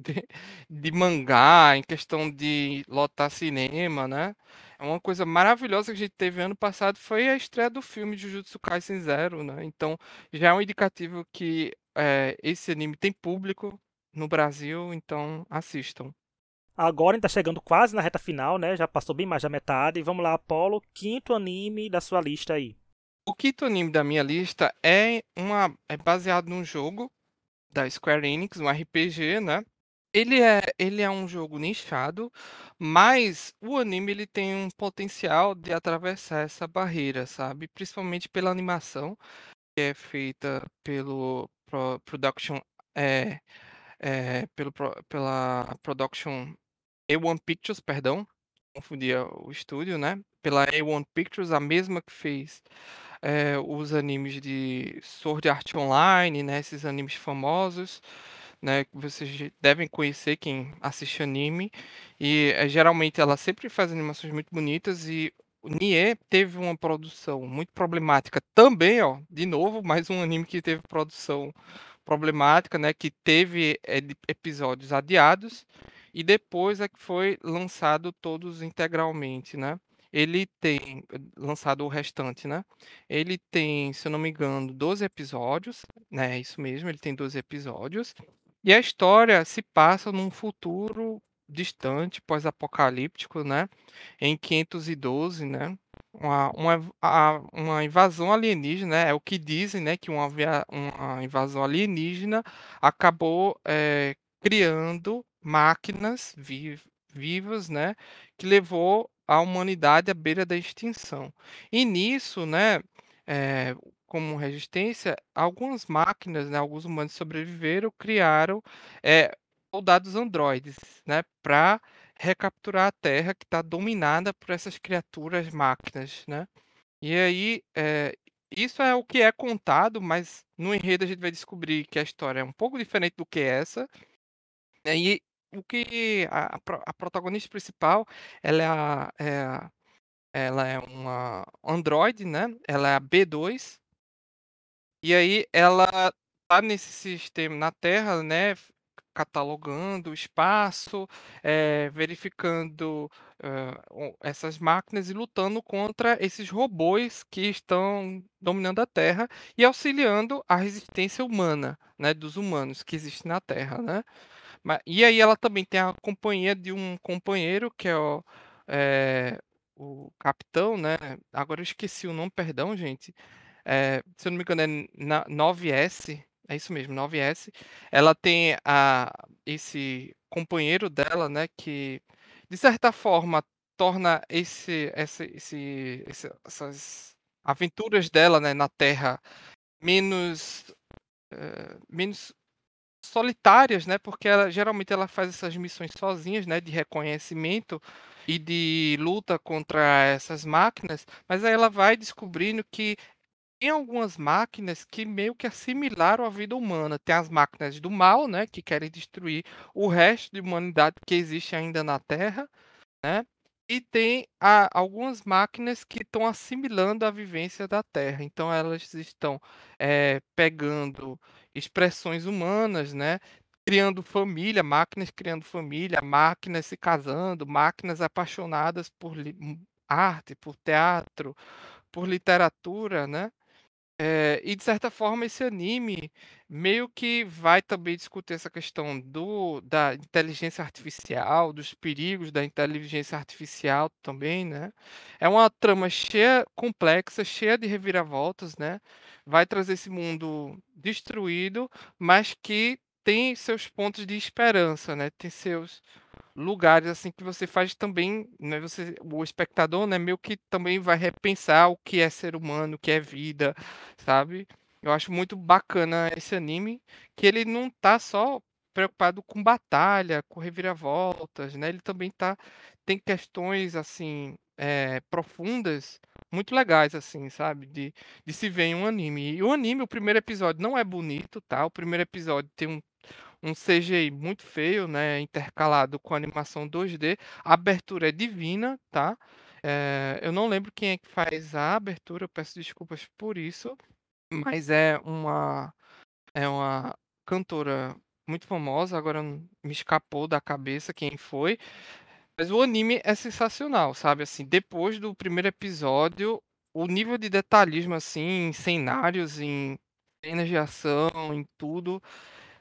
de mangá, em questão de lotar cinema, né? Uma coisa maravilhosa que a gente teve ano passado foi a estreia do filme Jujutsu Kaisen Zero, né? Então já é um indicativo que é, esse anime tem público no Brasil, então assistam. Agora a gente tá chegando quase na reta final, né? Já passou bem mais da metade. Vamos lá, Apolo, quinto anime da sua lista aí. O quinto anime da minha lista é uma é baseado num jogo da Square Enix, um RPG, né? Ele é, ele é um jogo nichado, mas o anime ele tem um potencial de atravessar essa barreira, sabe? Principalmente pela animação, que é feita pelo Pro- Production, é, é, pelo, pela Production A1 Pictures, perdão, confundia o estúdio, né? Pela A1 Pictures, a mesma que fez é, os animes de Sword Art Online, né? Esses animes famosos né, vocês devem conhecer quem assiste anime. E é, geralmente ela sempre faz animações muito bonitas e o Nie teve uma produção muito problemática também, ó, de novo, [laughs] mais um anime que teve produção problemática, né, que teve é, episódios adiados e depois é que foi lançado todos integralmente, né? Ele tem lançado o restante, né? Ele tem, se eu não me engano, 12 episódios, né? É isso mesmo, ele tem 12 episódios. E a história se passa num futuro distante, pós-apocalíptico, né? Em 512, né? Uma, uma, uma invasão alienígena, né? É o que dizem, né? Que uma, uma invasão alienígena acabou eh, criando máquinas vi- vivas, né? Que levou a humanidade à beira da extinção. E nisso, né? eh, como resistência, algumas máquinas, né, alguns humanos sobreviveram, criaram é, soldados androides, né, para recapturar a Terra que está dominada por essas criaturas máquinas, né? E aí, é, isso é o que é contado, mas no enredo a gente vai descobrir que a história é um pouco diferente do que essa. né, E o que a, a pro- a protagonista principal, ela é, a- é ela é uma androide, né? Ela é a B2, E aí ela tá nesse sistema na Terra, né, catalogando o espaço, eh, verificando, o essas máquinas e lutando contra esses robôs que estão dominando a Terra e auxiliando a resistência humana, né, dos humanos que existem na Terra, né. E aí ela também tem a companhia de um companheiro que é o, eh, o capitão, né, agora eu esqueci o nome, perdão gente, eh, se eu não me engano é na 9S, é isso mesmo, 9S. Ela tem a esse companheiro dela, né, que de certa forma torna esse essa esse esse essas aventuras dela, né, na Terra menos, eh, menos solitárias, né, porque ela geralmente ela faz essas missões sozinhas, né, de reconhecimento e de luta contra essas máquinas, mas aí ela vai descobrindo que tem algumas máquinas que meio que assimilaram a vida humana. Tem as máquinas do mal, né, que querem destruir o resto de humanidade que existe ainda na Terra, né? E tem a- algumas máquinas que estão assimilando a vivência da Terra. Então elas estão eh, pegando expressões humanas, né? Criando família, máquinas criando família, máquinas se casando, máquinas apaixonadas por li- arte, por teatro, por literatura, né? Eh, e de certa forma esse anime meio que vai também discutir essa questão do da inteligência artificial, dos perigos da inteligência artificial também, né. É uma trama cheia complexa, cheia de reviravoltas, né. Vai trazer esse mundo destruído, mas que tem seus pontos de esperança, né, tem seus lugares, assim, que você faz também, né, você o espectador, né, meio que também vai repensar o que é ser humano, o que é vida, sabe. Eu acho muito bacana esse anime, que ele não tá só preocupado com batalha, com reviravoltas, né, ele também tá tem questões, assim, eh, profundas, muito legais, assim, sabe, de de se ver em um anime. E o anime, o primeiro episódio não é bonito, tá, o primeiro episódio tem um um CGI muito feio, né, intercalado com animação 2D. A abertura é divina, tá? Eh, eu não lembro quem é que faz a abertura, eu peço desculpas por isso, mas é uma é uma cantora muito famosa, agora me escapou da cabeça quem foi, mas o anime é sensacional, sabe, assim, depois do primeiro episódio, o nível de detalhismo, assim, em cenários, em cenas de ação, em tudo,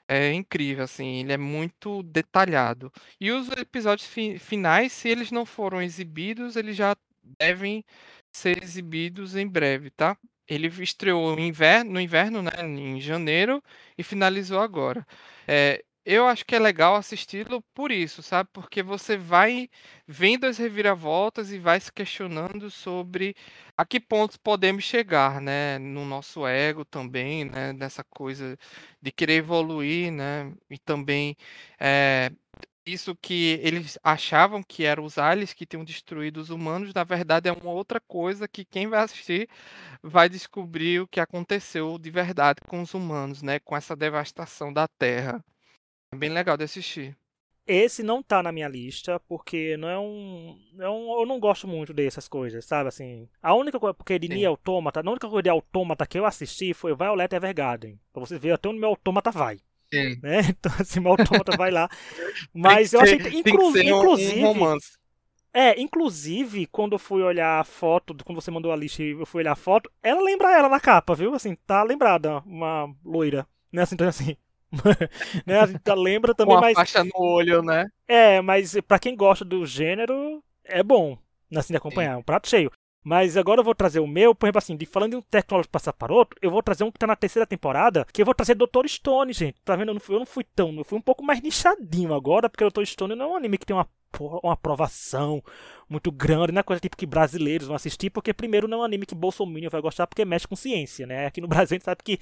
é incrível, assim, ele é muito detalhado. E os episódios fi finais, se eles não foram exibidos, eles já devem ser exibidos em breve, tá? Ele estreou no inverno, no inverno, né, em janeiro, e finalizou agora. É, eu acho que é legal assisti-lo por isso, sabe? Porque você vai vendo as reviravoltas e vai se questionando sobre a que pontos podemos chegar, né? No nosso ego também, né? Dessa coisa de querer evoluir, né? E também é, isso que eles achavam que eram os aliens que tinham destruído os humanos, na verdade é uma outra coisa que quem vai assistir vai descobrir o que aconteceu de verdade com os humanos, né? Com essa devastação da Terra. É bem legal de assistir. Esse não tá na minha lista, porque não é um, é um. Eu não gosto muito dessas coisas, sabe? Assim. A única coisa. Porque de Nier Automata, a única coisa de Automata que eu assisti foi Violet Evergarden. Pra você ver até onde meu Automata vai. Sim. Né? [laughs] Então, assim, meu Automata vai lá. [laughs] Mas eu achei. Inclu que inclusive. Um romance. É, inclusive, quando eu fui olhar a foto, quando você mandou a lista e eu fui olhar a foto, ela lembra ela na capa, viu? Assim, tá lembrada, uma loira. Né? Assim, então, assim, [laughs] né? A gente lembra também, Com a mas. faixa no olho, né? É, mas para quem gosta do gênero, é bom, assim, de acompanhar, é um prato cheio. Mas agora eu vou trazer o meu, por exemplo, assim, de falando de um tecnológico passar para outro, eu vou trazer um que tá na terceira temporada, que eu vou trazer Dr. Stone, gente. Tá vendo? Eu não fui, eu não fui tão, eu fui um pouco mais nichadinho agora, porque Dr. Stone não é um anime que tem uma uma aprovação muito grande, não é coisa tipo que brasileiros vão assistir, porque primeiro não é um anime que Bolsonaro vai gostar porque mexe com ciência, né? Aqui no [laughs] Brasil a gente sabe que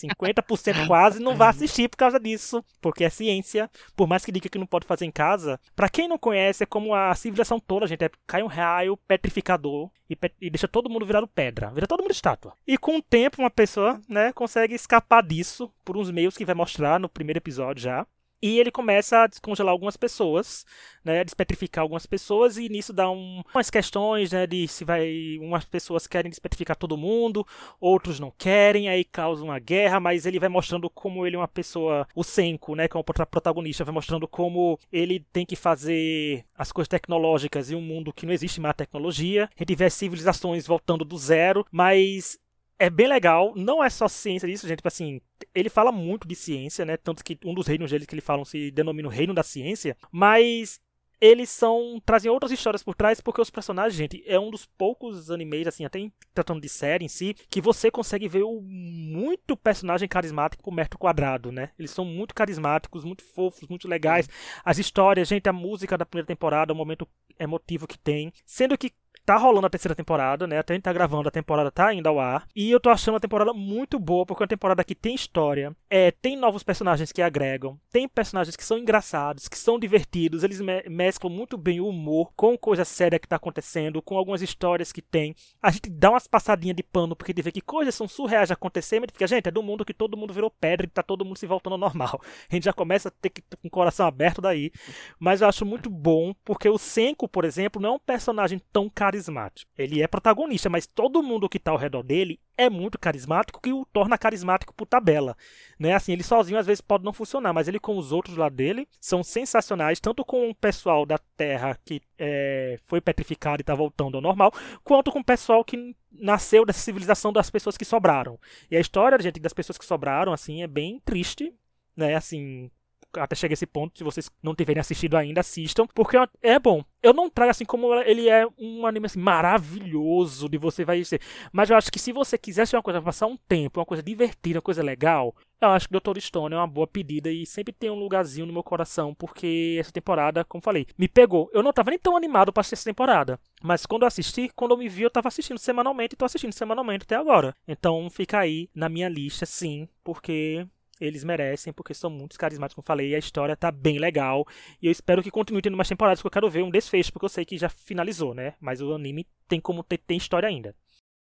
50% quase não vai assistir por causa disso, porque é ciência, por mais que diga que não pode fazer em casa. Para quem não conhece, é como a civilização toda, gente, é, cai um raio petrificador e, pet e deixa todo mundo virado pedra, vira todo mundo estátua. E com o tempo uma pessoa, né, consegue escapar disso por uns meios que vai mostrar no primeiro episódio já. E ele começa a descongelar algumas pessoas, né, despetrificar algumas pessoas, e nisso dá um, umas questões, né, de se vai. Umas pessoas querem despetrificar todo mundo, outros não querem, aí causa uma guerra, mas ele vai mostrando como ele é uma pessoa. O Senko, né, que é o protagonista, vai mostrando como ele tem que fazer as coisas tecnológicas em um mundo que não existe mais tecnologia. A gente vê civilizações voltando do zero, mas é bem legal. Não é só ciência disso, gente. Tipo assim, ele fala muito de ciência, né? Tanto que um dos reinos dele que ele falam se denomina o reino da ciência. Mas eles são trazem outras histórias por trás porque os personagens, gente, é um dos poucos animes assim, até tratando de série em si, que você consegue ver o muito personagem carismático por metro quadrado, né? Eles são muito carismáticos, muito fofos, muito legais. As histórias, gente, a música da primeira temporada, o momento emotivo que tem, sendo que tá rolando a terceira temporada, né? Até a gente tá gravando, a temporada tá ainda ao ar. E eu tô achando a temporada muito boa, porque é uma temporada que tem história, é, tem novos personagens que agregam, tem personagens que são engraçados, que são divertidos, eles me mesclam muito bem o humor com coisa séria que tá acontecendo, com algumas histórias que tem. A gente dá umas passadinhas de pano, porque a gente vê que coisas são surreais mas a gente é do mundo que todo mundo virou pedra e tá todo mundo se voltando ao normal. A gente já começa a ter que com o coração aberto daí. Mas eu acho muito bom, porque o Senko, por exemplo, não é um personagem tão carismático carismático. Ele é protagonista, mas todo mundo que está ao redor dele é muito carismático, que o torna carismático por tabela. Né? Assim, ele sozinho às vezes pode não funcionar, mas ele com os outros lá dele são sensacionais, tanto com o pessoal da Terra que é, foi petrificado e está voltando ao normal, quanto com o pessoal que nasceu dessa civilização das pessoas que sobraram. E a história, gente, das pessoas que sobraram, assim, é bem triste, né? Assim, até chegar esse ponto, se vocês não tiverem assistido ainda, assistam, porque é bom. Eu não trago assim como ele é um anime assim, maravilhoso de você vai ser. Mas eu acho que se você quiser ser uma coisa passar um tempo, uma coisa divertida, uma coisa legal, eu acho que Dr. Stone é uma boa pedida e sempre tem um lugarzinho no meu coração, porque essa temporada, como falei, me pegou. Eu não tava nem tão animado pra assistir essa temporada. Mas quando eu assisti, quando eu me vi, eu tava assistindo semanalmente e tô assistindo semanalmente até agora. Então fica aí na minha lista, sim, porque eles merecem, porque são muito carismáticos, como falei, e a história tá bem legal. E eu espero que continue tendo mais temporadas, porque eu quero ver um desfecho, porque eu sei que já finalizou, né? Mas o anime tem como ter tem história ainda.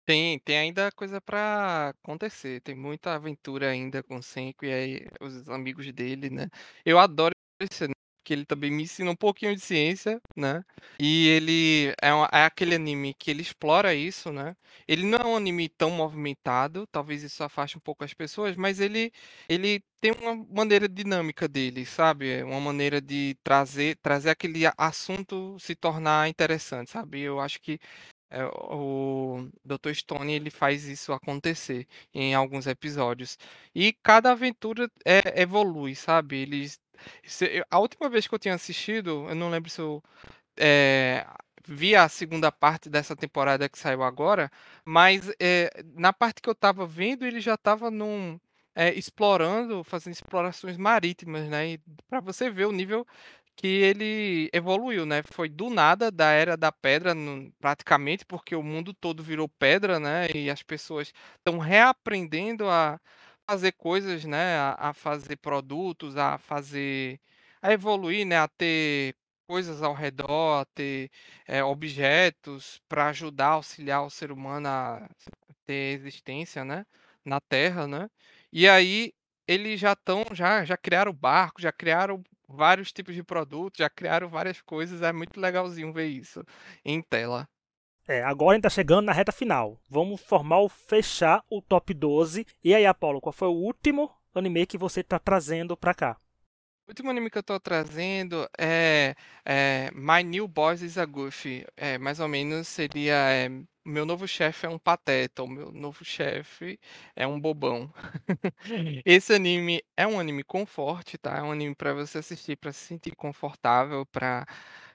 Tem, tem ainda coisa pra acontecer. Tem muita aventura ainda com o Senko e aí os amigos dele, né? Eu adoro esse que ele também me ensina um pouquinho de ciência, né? E ele é, é, aquele anime que ele explora isso, né? Ele não é um anime tão movimentado, talvez isso afaste um pouco as pessoas, mas ele, ele tem uma maneira dinâmica dele, sabe? Uma maneira de trazer, trazer aquele assunto se tornar interessante, sabe? Eu acho que É, o Dr. Stone ele faz isso acontecer em alguns episódios. E cada aventura é, evolui, sabe? Eles, a última vez que eu tinha assistido, eu não lembro se eu é, vi a segunda parte dessa temporada que saiu agora, mas é, na parte que eu estava vendo, ele já estava num, é, explorando, fazendo explorações marítimas, né? Para você ver o nível que ele evoluiu, né? Foi do nada da era da pedra, praticamente, porque o mundo todo virou pedra, né? E as pessoas estão reaprendendo a fazer coisas, né? A, a fazer produtos, a fazer, a evoluir, né? A ter coisas ao redor, a ter eh, objetos para ajudar, auxiliar o ser humano a ter existência, né? Na Terra, né? E aí eles já estão, já, já criaram barco, já criaram vários tipos de produtos, já criaram várias coisas, é muito legalzinho ver isso em tela. É, agora a gente tá chegando na reta final. Vamos formar fechar o top 12. E aí, Apolo, qual foi o último anime que você tá trazendo pra cá? O último anime que eu tô trazendo é, é My New Boss is a Goofy. É, mais ou menos seria é, Meu novo chefe é um pateta, o meu novo chefe é um bobão. [laughs] Esse anime é um anime conforte, tá? É um anime pra você assistir, pra se sentir confortável, pra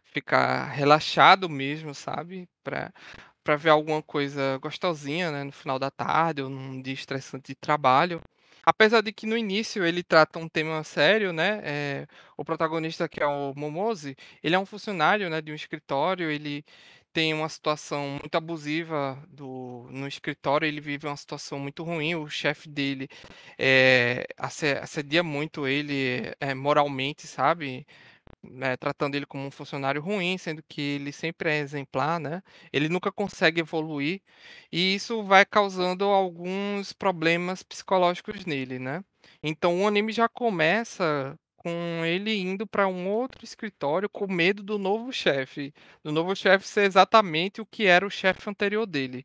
ficar relaxado mesmo, sabe? Pra para ver alguma coisa gostosinha, né, no final da tarde ou num dia estressante de trabalho. Apesar de que no início ele trata um tema sério, né? eh, o protagonista que é o Momose, ele é um funcionário, né, de um escritório, ele tem uma situação muito abusiva do, no escritório, ele vive uma situação muito ruim, o chefe dele asse- assedia muito ele eh, moralmente, sabe? Né, tratando ele como um funcionário ruim, sendo que ele sempre é exemplar, né? Ele nunca consegue evoluir e isso vai causando alguns problemas psicológicos nele, né? Então o anime já começa com ele indo para um outro escritório com medo do novo chefe, do novo chefe ser exatamente o que era o chefe anterior dele,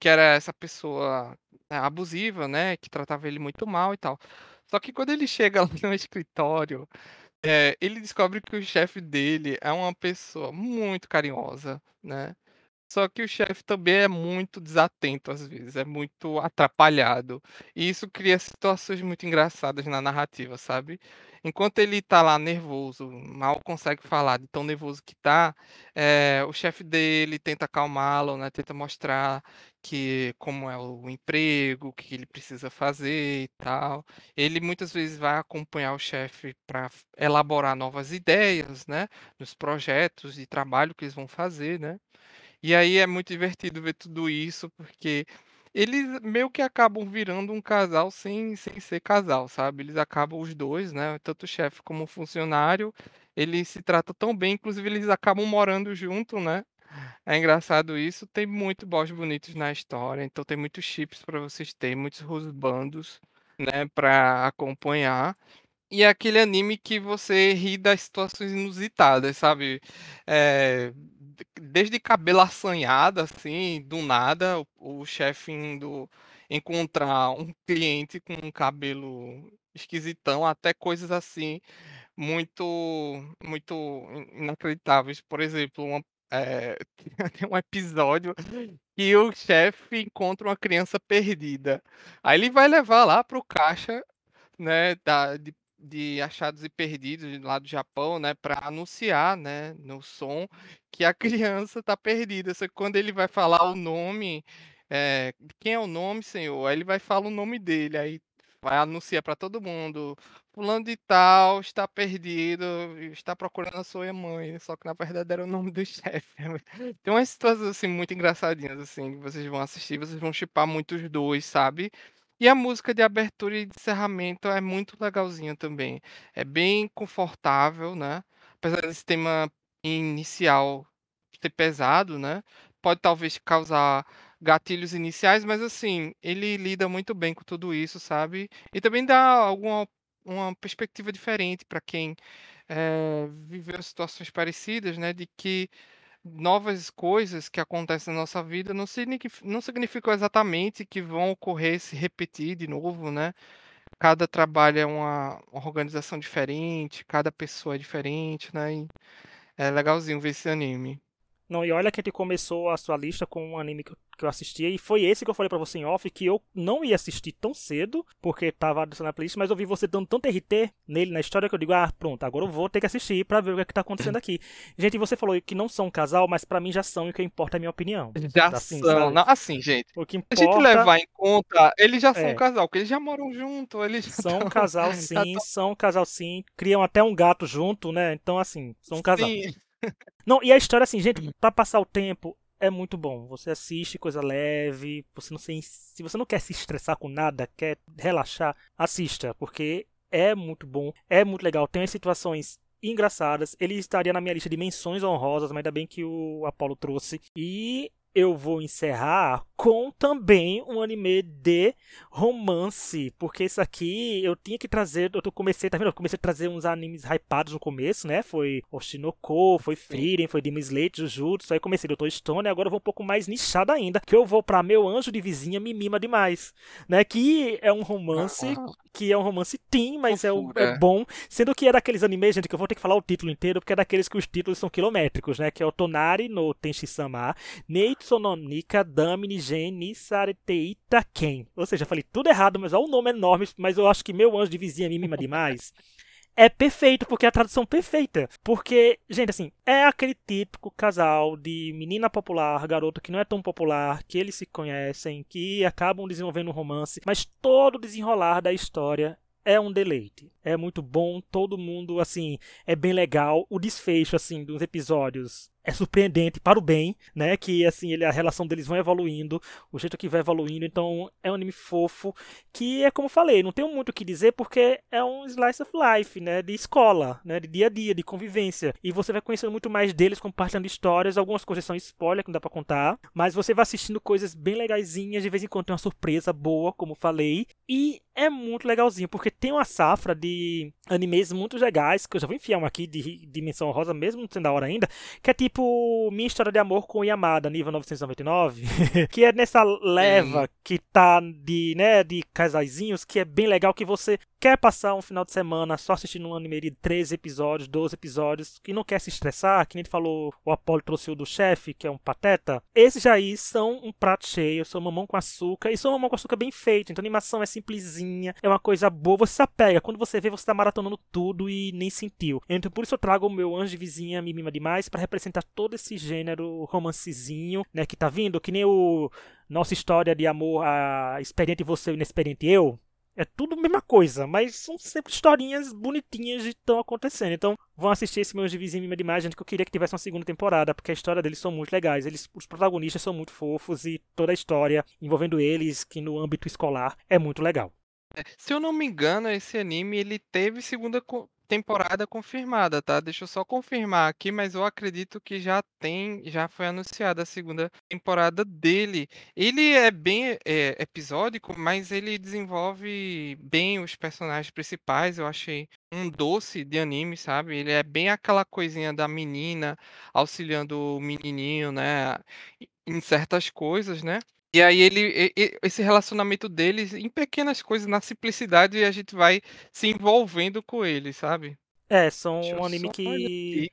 que era essa pessoa né, abusiva, né, que tratava ele muito mal e tal. Só que quando ele chega [laughs] lá no escritório é, ele descobre que o chefe dele é uma pessoa muito carinhosa, né? Só que o chefe também é muito desatento às vezes, é muito atrapalhado. E isso cria situações muito engraçadas na narrativa, sabe? Enquanto ele tá lá nervoso, mal consegue falar de tão nervoso que tá, eh, o chefe dele tenta acalmá-lo, né? Tenta mostrar que como é o emprego, o que ele precisa fazer e tal. Ele muitas vezes vai acompanhar o chefe para elaborar novas ideias, né? Nos projetos de trabalho que eles vão fazer, né? E aí é muito divertido ver tudo isso, porque eles meio que acabam virando um casal sem sem ser casal, sabe. Eles acabam os 2, né, tanto o chefe como o funcionário, eles se tratam tão bem, inclusive eles acabam morando junto, né. É engraçado isso. Tem muito boys bonitos na história, então tem muitos chips para vocês terem, muitos rusbandos, né, pra acompanhar. E é aquele anime que você ri das situações inusitadas, sabe? D desde cabelo assanhado, assim, do nada, o o chefe indo encontrar um cliente com um cabelo esquisitão, até coisas assim muito muito in inacreditáveis. Por exemplo, uma eh, [laughs] tem um episódio que o chefe encontra uma criança perdida. Aí ele vai levar lá para o caixa né, da de de achados e perdidos lá do Japão, né, para anunciar, né, no som que a [laughs] criança tá perdida, só que quando ele vai falar o nome, eh, "Quem é o nome, senhor?", aí ele vai falar o nome dele, aí vai anunciar para todo mundo: "Fulano de tal está perdido, está procurando a sua mãe", só que na verdade era o nome do [laughs] chefe. Tem umas situações, assim, muito engraçadinhas, assim, que vocês vão assistir, vocês vão shippar muito os 2, sabe. E a música de abertura e de encerramento é muito legalzinha também. É bem confortável, né, apesar desse tema inicial ser pesado, né, pode talvez causar gatilhos iniciais, mas assim, ele lida muito bem com tudo isso, sabe. E também dá alguma uma perspectiva diferente para quem, eh, viveu situações parecidas, né, de que novas coisas que acontecem na nossa vida não signifi não significam exatamente que vão ocorrer, se repetir de novo, né. Cada trabalho é uma uma organização diferente, cada pessoa é diferente, né, e é legalzinho ver esse anime. Não, e olha que a gente começou a sua lista com um anime que eu, que eu assistia, e foi esse que eu falei pra você em off, que eu não ia assistir tão cedo, porque tava na playlist, mas eu vi você dando tanto RT nele na história que eu digo, ah, pronto, agora eu vou ter que assistir pra ver o que, é que tá acontecendo [laughs] aqui. gente, você falou que não são um casal, mas pra mim já são, e o que importa é a minha opinião. Já assim, são. Não, assim, gente. O que importa... A gente levar em conta, eles já são é. um casal, porque eles já moram junto, eles São tão... um casal [laughs] sim, são um casal sim, criam até um gato junto, né? Então, assim, são um casal. Sim. [laughs] Não, e a história, assim, gente, pra passar o tempo, é muito bom. Você assiste coisa leve, você não se, se você não quer se estressar com nada, quer relaxar, assista, porque é muito bom, é muito legal. Tem as situações engraçadas. Ele estaria na minha lista de menções honrosas, mas ainda bem que o Apollo trouxe. E eu vou encerrar com também um anime de romance, porque isso aqui eu tinha que trazer, eu comecei, tá vendo? Eu comecei a trazer uns animes hypados no começo, né? Foi Oshinoko, foi Frieren, foi Demon Slayer, Jujutsu, aí comecei Doutor Stone, e agora eu vou um pouco mais nichado ainda, que eu vou para Meu Anjo de Vizinha Me Mima Demais, né? Que é um romance, que é um romance teen, mas é, é, bom, sendo que é daqueles animes, gente, que eu vou ter que falar o título inteiro, porque é daqueles que os títulos são quilométricos, né? Que é o Tonari no Tenshi-sama, Neitsu no Nika Damini Gen Nisareteita Ken. Ou seja, falei tudo errado, mas olha o nome enorme, mas eu acho que meu anjo de vizinha me mima demais. [laughs] é perfeito, porque é a tradução perfeita. Porque, gente, assim, é aquele típico casal de menina popular, garoto que não é tão popular, que eles se conhecem, que acabam desenvolvendo um romance, mas todo o desenrolar da história é um deleite. É muito bom, todo mundo, assim, é bem legal. O desfecho, assim, dos episódios é surpreendente para o bem, né? Que assim, ele, a relação deles vai evoluindo, o jeito que vai evoluindo. Então, é um anime fofo que é como eu falei, não tenho muito o que dizer porque é um slice of life, né? De escola, né? De dia a dia, de convivência. E você vai conhecendo muito mais deles compartilhando histórias. Algumas coisas são spoiler que não dá para contar, mas você vai assistindo coisas bem legaisinhas. De vez em quando tem uma surpresa boa, como falei. E é muito legalzinho porque tem uma safra de animes muito legais que eu já vou enfiar um aqui de dimensão rosa, mesmo não sendo da hora ainda, que é tipo Minha História de Amor com Yamada, nível 999, [laughs] que é nessa leva Sim. que tá de, né, de casaizinhos, que é bem legal, que você quer passar um final de semana só assistindo um anime de 13 episódios, 12 episódios, que não quer se estressar, que nem ele falou, o Apollo trouxe o do chefe, que é um pateta, esses aí são um prato cheio, são mamão com açúcar, e são mamão com açúcar bem feito, então a animação é simplesinha, é uma coisa boa, você se apega, quando você vê, você tá maratonando tudo e nem sentiu. Então por isso eu trago o meu anjo de vizinha, me mima demais, para representar todo esse gênero romancezinho, né, que tá vindo, que nem o nossa história de amor, a experiente você e inexperiente eu, é tudo a mesma coisa, mas são sempre historinhas bonitinhas de estão acontecendo. Então, vão assistir esse meu Divisinho Mima de Imagem que eu queria que tivesse uma segunda temporada, porque a história deles são muito legais. Eles, os protagonistas são muito fofos e toda a história envolvendo eles, que no âmbito escolar, é muito legal. É, se eu não me engano, esse anime ele teve segunda temporada confirmada, tá? Deixa eu só confirmar aqui, mas eu acredito que já tem, já foi anunciada a segunda temporada dele. Ele é bem é, episódico, mas ele desenvolve bem os personagens principais. Eu achei um doce de anime, sabe? Ele é bem aquela coisinha da menina auxiliando o menininho, né? Em certas coisas, né? E aí ele esse relacionamento deles em pequenas coisas, na simplicidade, a gente vai se envolvendo com ele, sabe? É, são um anime que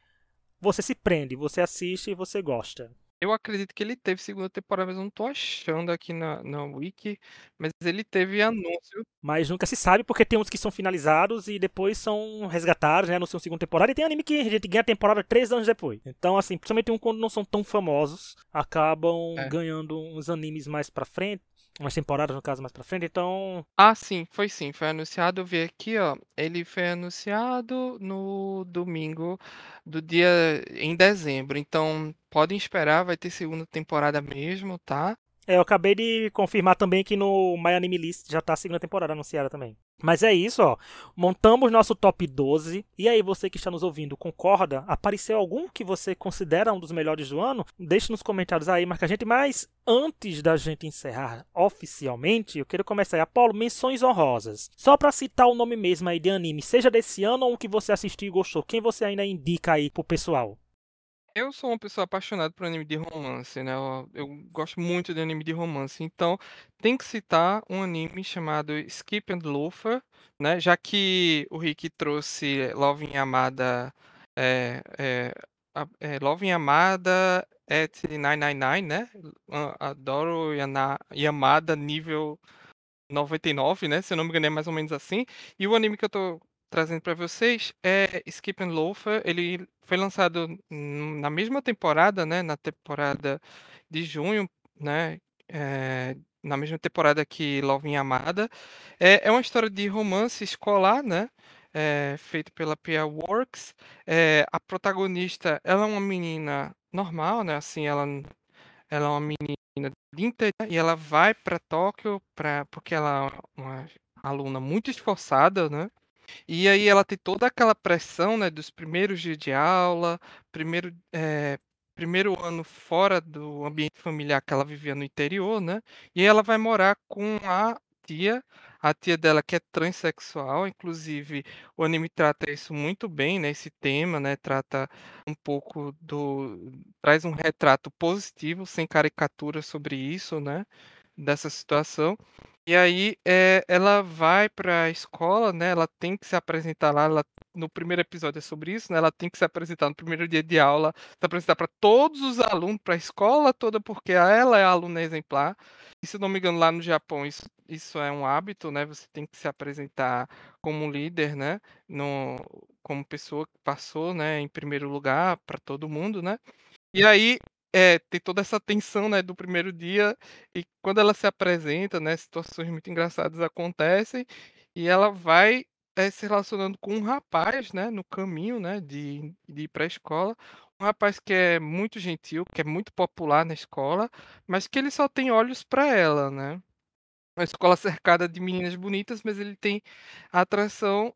você se prende, você assiste e você gosta. Eu acredito que ele teve segunda temporada, mas eu não tô achando aqui na, na Wiki. Mas ele teve anúncio. Mas nunca se sabe, porque tem uns que são finalizados e depois são resgatados, né? No seu segunda temporada. E tem anime que a gente ganha a temporada três anos depois. Então, assim, principalmente um quando não são tão famosos, acabam é. ganhando uns animes mais pra frente umas temporadas, no caso, mais pra frente, então. Ah, sim, foi sim. Foi anunciado, eu vi aqui, ó. Ele foi anunciado no domingo do dia em dezembro. Então, podem esperar, vai ter segunda temporada mesmo, tá? É, eu acabei de confirmar também que no My Anime List já tá a segunda temporada anunciada também. Mas é isso, ó. Montamos nosso top 12. E aí, você que está nos ouvindo, concorda? Apareceu algum que você considera um dos melhores do ano? Deixe nos comentários aí, marca a gente. Mas antes da gente encerrar oficialmente, eu quero começar aí. Apolo, menções honrosas. Só para citar o nome mesmo aí de anime, seja desse ano ou um que você assistiu e gostou. Quem você ainda indica aí pro pessoal? Eu sou uma pessoa apaixonada por anime de romance, né? Eu, eu gosto muito de anime de romance. Então, tem que citar um anime chamado Skip and Loafer, né? Já que o Rick trouxe Love in Amada, é, é, é, Love in Amada at 999, né? Adoro Yana, Yamada nível 99, né? Se eu não me engano é mais ou menos assim. E o anime que eu tô trazendo para vocês é Skip and Loafer. Ele foi lançado na mesma temporada, né? Na temporada de junho, né? É, na mesma temporada que Love in Amada. É, é uma história de romance escolar, né? É, feito pela Pia Works. É, a protagonista, ela é uma menina normal, né? Assim, ela, ela é uma menina de interior e ela vai para Tóquio para porque ela é uma aluna muito esforçada, né? E aí ela tem toda aquela pressão, né, dos primeiros dias de aula, primeiro, é, primeiro ano fora do ambiente familiar que ela vivia no interior, né? E ela vai morar com a tia, a tia dela que é transexual, inclusive o anime trata isso muito bem, né? Esse tema, né? Trata um pouco do, traz um retrato positivo, sem caricatura sobre isso, né? Dessa situação. E aí, eh, ela vai para a escola, né, ela tem que se apresentar lá, ela no primeiro episódio é sobre isso, né, ela tem que se apresentar no primeiro dia de aula, se apresentar para todos os alunos, para a escola toda, porque ela é aluna exemplar. E se não me engano, lá no Japão isso isso é um hábito, né, você tem que se apresentar como líder, né, no como pessoa que passou, né, em primeiro lugar para todo mundo, né. E aí é, tem toda essa tensão, né, do primeiro dia, e quando ela se apresenta, né, situações muito engraçadas acontecem, e ela vai, eh, se relacionando com um rapaz, né, no caminho, né, de de ir pra escola, um rapaz que é muito gentil, que é muito popular na escola, mas que ele só tem olhos para ela, né. Uma escola cercada de meninas bonitas, mas ele tem atração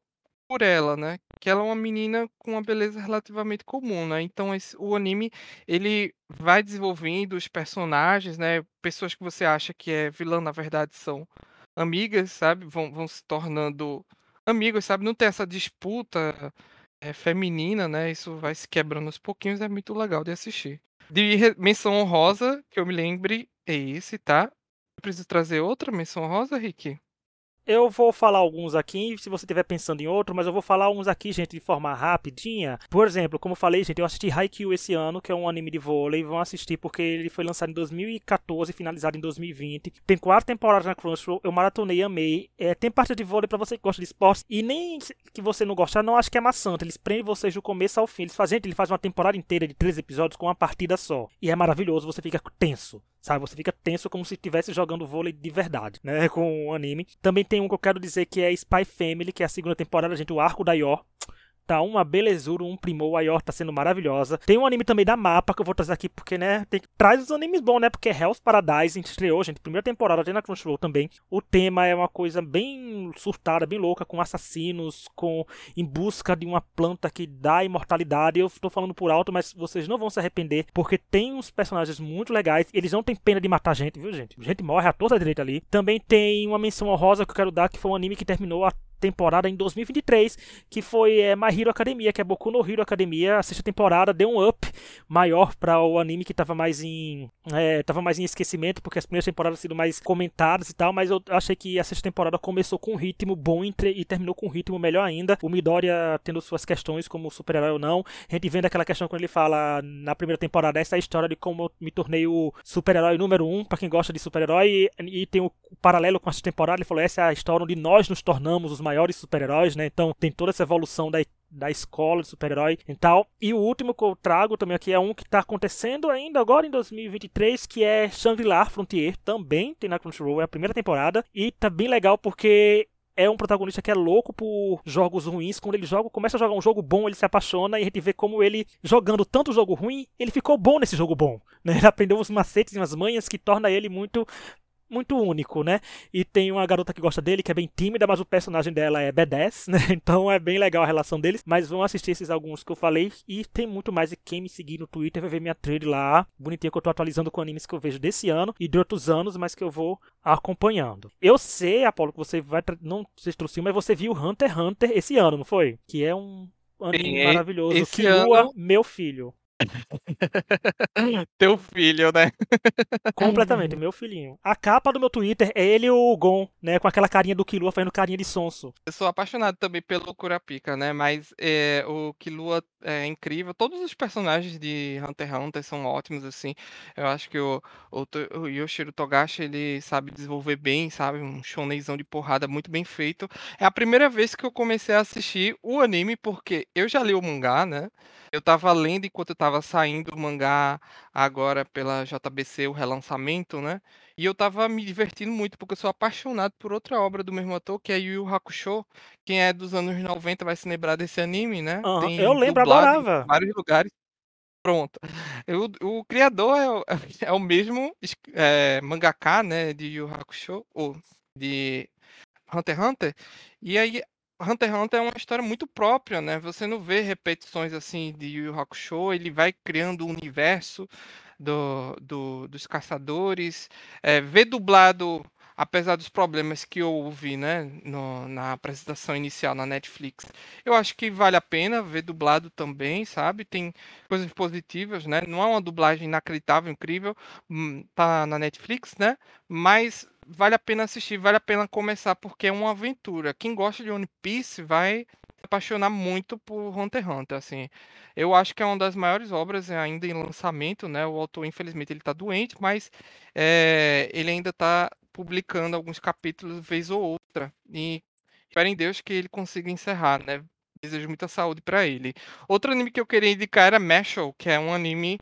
por ela, né, que ela é uma menina com uma beleza relativamente comum, né, então esse o anime, ele vai desenvolvendo os personagens, né, pessoas que você acha que é vilã, na verdade são amigas, sabe, vão vão se tornando amigos, sabe, não tem essa disputa, eh, feminina, né, isso vai se quebrando aos pouquinhos, é muito legal de assistir. De menção honrosa, que eu me lembre, é esse, tá. Preciso trazer outra menção honrosa, Rick? Eu vou falar alguns aqui, se você estiver pensando em outro, mas eu vou falar uns aqui, gente, de forma rapidinha. Por exemplo, como eu falei, gente, eu assisti Haikyuu esse ano, que é um anime de vôlei. Vão assistir porque ele foi lançado em 2014 e finalizado em 2020. Tem quatro temporadas na Crunchyroll, eu maratonei, amei. É, tem parte de vôlei para você que gosta de esportes e nem que você não gostar, não acho que é maçante. Eles prendem vocês do começo ao fim. Eles fazem, ele faz uma temporada inteira de três episódios com uma partida só. E é maravilhoso, você fica tenso. Sabe, você fica tenso como se estivesse jogando vôlei de verdade, né? [laughs] Com o anime. Também tem um que eu quero dizer que é Spy Family, que é a segunda temporada, gente, o arco da Yor. Tá uma belezura, um primor, a Yor tá sendo maravilhosa. Tem um anime também da Mapa que eu vou trazer aqui porque, né, tem, traz os animes bons, né? Porque Hell's Paradise estreou, gente, primeira temporada, tem na Crunchyroll também. O tema é uma coisa bem surtada, bem louca, com assassinos, com em busca de uma planta que dá imortalidade. Eu tô falando por alto, mas vocês não vão se arrepender, porque tem uns personagens muito legais. Eles não têm pena de matar gente, viu, gente? Gente morre a toda direita ali. Também tem uma menção honrosa que eu quero dar, que foi um anime que terminou a temporada em 2023, que foi é, My Hero Academia, que é Boku no Hero Academia. A sexta temporada deu um up maior para o anime que estava mais em é, tava mais em esquecimento, porque as primeiras temporadas sido mais comentadas e tal, mas eu achei que a sexta temporada começou com um ritmo bom e terminou com um ritmo melhor ainda. O Midoriya tendo suas questões como super-herói ou não. A gente vendo aquela questão quando ele fala na primeira temporada, essa é a história de como eu me tornei o super-herói número um, para quem gosta de super-herói, e, e, tem o paralelo com essa temporada, ele falou, essa é a história onde nós nos tornamos os maiores super-heróis, né? Então tem toda essa evolução da da escola de super-herói e tal. E o último que eu trago também aqui é um que está acontecendo ainda agora em 2023, que é Shangri-La Frontier, também tem na Crunchyroll, é a primeira temporada, e tá bem legal porque é um protagonista que é louco por jogos ruins. Quando ele joga, começa a jogar um jogo bom, ele se apaixona e a gente vê como ele, jogando tanto jogo ruim, ele ficou bom nesse jogo bom. Né? [laughs] Ele aprendeu uns macetes e umas manhas que torna ele muito muito único, né? E tem uma garota que gosta dele, que é bem tímida, mas o personagem dela é B10, né? [laughs] Então é bem legal a relação deles. Mas vão assistir esses alguns que eu falei. E tem muito mais. E quem me seguir no Twitter vai ver minha thread lá, bonitinha, que eu tô atualizando com animes que eu vejo desse ano e de outros anos, mas que eu vou acompanhando. Eu sei, Apolo, que você vai. Não se trouxe, mas você viu Hunter x Hunter esse ano, não foi? Que é um anime Sim, maravilhoso. Esse que ano... meu filho. [laughs] Teu filho, né? Completamente, meu filhinho. A capa do meu Twitter é ele e o Gon, né? Com aquela carinha do Killua fazendo carinha de sonso. Eu sou apaixonado também pelo Kurapika, né? Mas é, o Killua é incrível. Todos os personagens de Hunter x Hunter são ótimos, assim. Eu acho que o, o, o Yoshiro Togashi, ele sabe desenvolver bem, sabe? Um shonenzão de porrada muito bem feito. É a primeira vez que eu comecei a assistir o anime, porque eu já li o mangá, né? Eu tava lendo enquanto eu tava saindo o mangá agora pela JBC, o relançamento, né? E eu tava me divertindo muito, porque eu sou apaixonado por outra obra do mesmo ator, que é Yu Yu Hakusho. Quem é dos anos 90 vai se lembrar desse anime, né? Aham, Tem Eu lembro, dublado em adorava. vários lugares. Pronto. Eu- o criador é o, [laughs] é o mesmo es- é, mangaka, né? De Yu Hakusho, ou de Hunter x Hunter. E aí, Hunter x Hunter é uma história muito própria, né? Você não vê repetições assim de Yu Yu Hakusho, ele vai criando um universo do, do- dos caçadores. É, ver dublado, apesar dos problemas que houve, né, no- na apresentação inicial na Netflix, eu acho que vale a pena ver dublado também, sabe? Tem coisas positivas, né? Não é uma dublagem inacreditável, incrível, hum, tá na Netflix, né? Mas vale a pena assistir, vale a pena começar, porque é uma aventura. Quem gosta de One Piece vai se apaixonar muito por Hunter x Hunter, assim. Eu acho que é uma das maiores obras eh, ainda em lançamento, né? O autor, infelizmente, ele tá doente, mas eh, ele ainda tá publicando alguns capítulos vez ou outra. E espero em Deus que ele consiga encerrar, né? Desejo muita saúde para ele. Outro anime que eu queria indicar era Mashal, que é um anime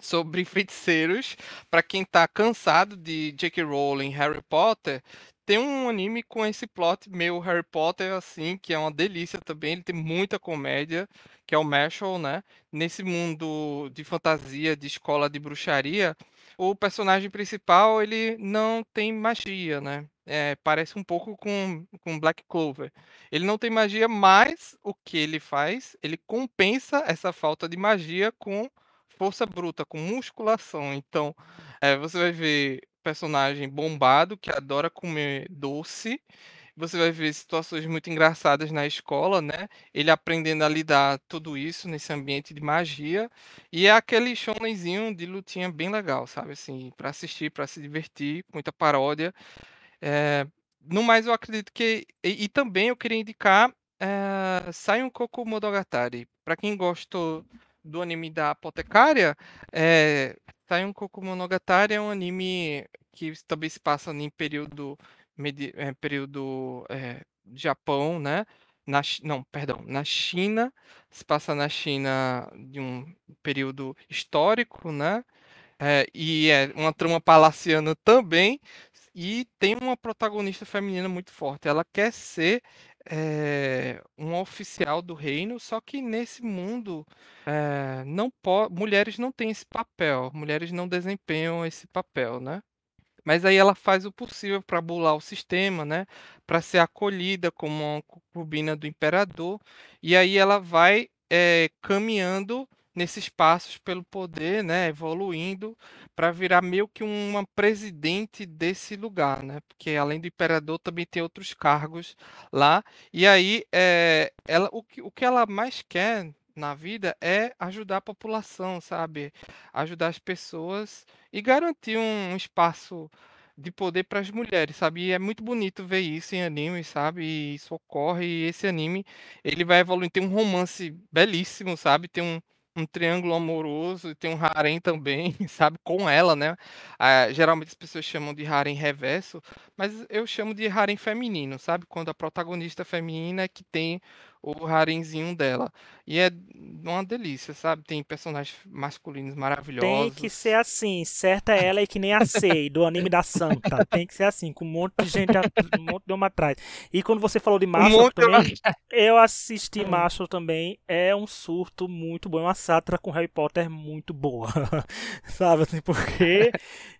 sobre feiticeiros. Para quem tá cansado de J.K. Rowling, Harry Potter, tem um anime com esse plot meio Harry Potter, assim, que é uma delícia também. Ele tem muita comédia, que é o Mashal, né? Nesse mundo de fantasia, de escola de bruxaria, o personagem principal, ele não tem magia, né? É, parece um pouco com, com Black Clover. Ele não tem magia, mas o que ele faz? Ele compensa essa falta de magia com força bruta, com musculação. Então, eh, você vai ver personagem bombado que adora comer doce. Você vai ver situações muito engraçadas na escola, né? Ele aprendendo a lidar tudo isso nesse ambiente de magia. E é aquele shonenzinho de lutinha bem legal, sabe? Assim, para assistir, para se divertir, muita paródia. Eh, no mais, eu acredito que. E, e também eu queria indicar eh, Saiun Koku Monogatari. Para quem gostou do anime da Apotecária, é, Saiun Koku Monogatari é um anime que também se passa em período, medi- é, período é, Japão, né? Na, não, perdão, na China, se passa na China de um período histórico, né? É, e é uma trama palaciana também. E tem uma protagonista feminina muito forte. Ela quer ser eh, uma oficial do reino, só que nesse mundo eh, não mulheres não têm esse papel, mulheres não desempenham esse papel, né? Mas aí ela faz o possível para bular o sistema, né? Para ser acolhida como uma concubina do imperador. E aí ela vai eh, caminhando nesses passos pelo poder, né? Evoluindo para virar meio que uma presidente desse lugar, né? Porque além do imperador também tem outros cargos lá. E aí eh, ela, o que, o que ela mais quer na vida é ajudar a população, sabe? Ajudar as pessoas e garantir um espaço de poder para as mulheres, sabe? E é muito bonito ver isso em anime, sabe? E isso ocorre e esse anime, ele vai evoluindo, tem um romance belíssimo, sabe? Tem um, um triângulo amoroso, e tem um harém também, [laughs] sabe? Com ela, né? Ah, geralmente as pessoas chamam de harém reverso, mas eu chamo de harém feminino, sabe? Quando a protagonista feminina é que tem o harenzinho dela. E é uma delícia, sabe? Tem personagens masculinos Tem que ser maravilhosos. assim, certa é ela e que nem a Sei, do anime da Santa. Tem que ser assim, com um monte de gente, um monte de homem atrás. E quando você falou de Um Marshall monte também, eu assisti Marshall também. É um surto muito bom, é uma sátira com Harry Potter muito boa. [laughs] Sabe assim, porque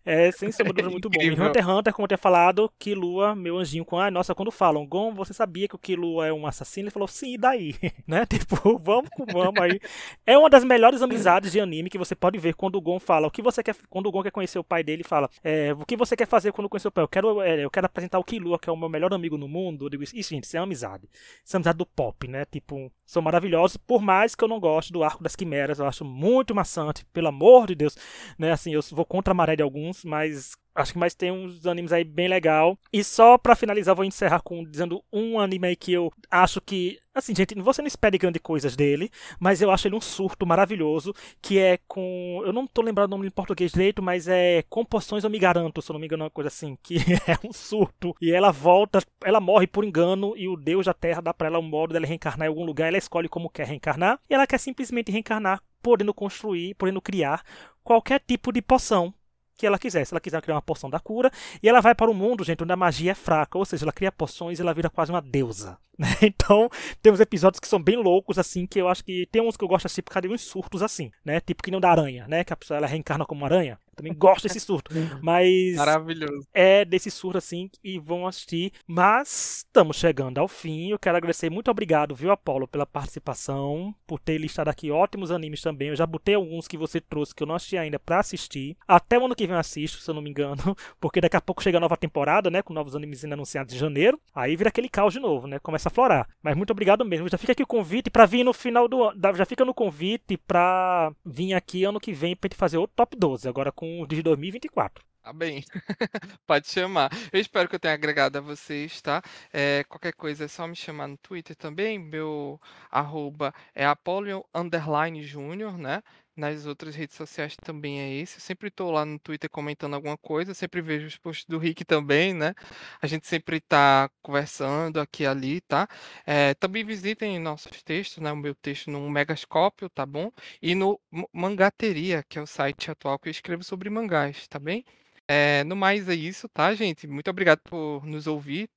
é sem [laughs] de dúvida muito bom. E. Hunter x Hunter, como eu tinha falado, Killua, meu anjinho, com, ah, nossa, quando falam, Gon, você sabia que o Killua é um assassino? Ele falou, sim, assim, e daí? [laughs] né? Tipo, vamos com vamos aí. É uma das melhores amizades de anime que você pode ver quando o Gon fala o que você quer, quando o Gon quer conhecer o pai dele, fala, é, o que você quer fazer quando conhecer o pai? Eu quero, é, eu quero apresentar o Killua, que é o meu melhor amigo no mundo. Eu digo, isso, gente, isso é amizade. Isso é amizade do pop, né? Tipo, são maravilhosos, por mais que eu não goste do arco das quimeras, eu acho muito maçante, pelo amor de Deus, né? Assim, eu vou contra a maré de alguns, mas acho que mais tem uns animes aí bem legal. E só para finalizar, vou encerrar com dizendo um anime aí que eu acho que, assim, gente, você não espere grandes coisas dele, mas eu acho ele um surto maravilhoso, que é com, eu não tô lembrando o nome em português direito, mas é Composições Eu Me Garanto, se eu não me engano, uma coisa assim, que [laughs] é um surto. E ela volta, ela morre por engano e o deus da terra dá para ela um modo dela reencarnar em algum lugar, ela escolhe como quer reencarnar, e ela quer simplesmente reencarnar podendo construir, podendo criar qualquer tipo de poção que ela quiser. Se ela quiser criar uma poção da cura, e ela vai para o mundo, gente, onde a magia é fraca, ou seja, ela cria poções e ela vira quase uma deusa. [laughs] Né? Então, tem uns episódios que são bem loucos, assim, que eu acho que tem uns que eu gosto assim por causa de uns surtos assim, né? Tipo que não da aranha, né? Que a pessoa ela reencarna como uma aranha. Também gosto desse surto. Mas. Maravilhoso. É desse surto assim e vão assistir. Mas estamos chegando ao fim. Eu quero agradecer muito obrigado, viu, Apolo, pela participação, por ter listado aqui ótimos animes também. Eu já botei alguns que você trouxe que eu não assisti ainda para assistir. Até o ano que vem eu assisto, se eu não me engano. [laughs] Porque daqui a pouco chega a nova temporada, né? Com novos animes anunciados em janeiro. Aí vira aquele caos de novo, né? Começa a florar. Mas muito obrigado mesmo. Já fica aqui o convite para vir no final do ano. Já fica no convite para vir aqui ano que vem pra gente fazer outro top 12. Agora com com de 2024. Tá bem. [laughs] Pode chamar. Eu espero que eu tenha agregado a vocês, tá? É, qualquer coisa é só me chamar no Twitter também. Meu arroba é Apolion Underline Júnior, né? Nas outras redes sociais também é esse. Eu sempre estou lá no Twitter comentando alguma coisa, sempre vejo os posts do Rick também, né? A gente sempre está conversando aqui e ali, tá? É, também visitem nossos textos, né? O meu texto no Megascópio, tá bom? E no Mangateria, que é o site atual que eu escrevo sobre mangás, tá bem? É, no mais é isso, tá, gente? Muito obrigado por nos ouvir.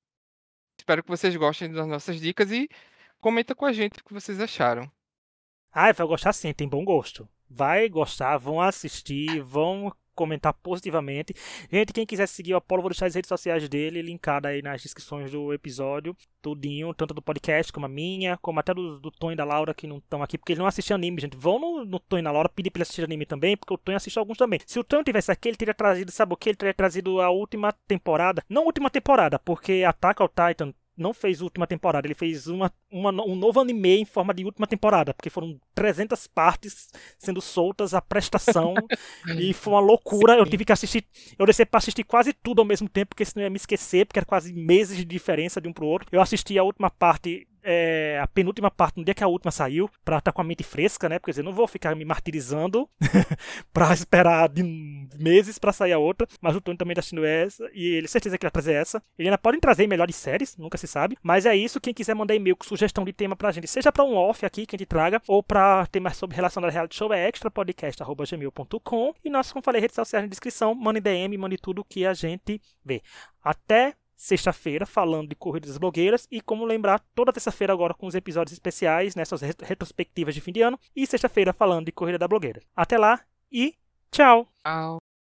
Espero que vocês gostem das nossas dicas e comenta com a gente o que vocês acharam. Ah, vai gostar sim, tem bom gosto vai gostar, vão assistir, vão comentar positivamente. Gente, quem quiser seguir o Apolo, vou deixar as redes sociais dele linkada aí nas descrições do episódio, tudinho, tanto do podcast como a minha, como até do, do Tom e da Laura que não estão aqui, porque ele não assiste anime, gente. Vão no, no Tom e na Laura pedir pra ele assistir anime também, porque o Tom assiste alguns também. Se o Tom tivesse aqui, ele teria trazido, sabe o que? Ele teria trazido a última temporada, não última temporada, porque Attack on Titan não fez última temporada, ele fez uma, uma, um novo anime em forma de última temporada, porque foram 300 partes sendo soltas a prestação [laughs] e foi uma loucura. Sim. Eu tive que assistir, eu desci para assistir quase tudo ao mesmo tempo, porque senão eu ia me esquecer, porque era quase meses de diferença de um pro outro. Eu assisti a última parte é, a penúltima parte, no dia que a última saiu, pra estar tá com a mente fresca, né? Porque eu não vou ficar me martirizando [laughs] pra esperar de meses pra sair a outra. Mas o Tony também tá assistindo essa, e ele certeza que vai trazer essa. Ele ainda pode trazer melhores séries, nunca se sabe. Mas é isso, quem quiser mandar e-mail com sugestão de tema pra gente, seja pra um off aqui que a gente traga, ou pra temas sobre relação da reality show, é extrapodcast.gmail.com. E nós, como falei, redes sociais na descrição, mande DM, mande tudo que a gente vê. Até sexta-feira, falando de corridas blogueiras. E como lembrar, toda terça-feira agora com os episódios especiais, nessas retrospectivas de fim de ano. E sexta-feira falando de corrida da blogueira. Até lá e tchau! Tchau!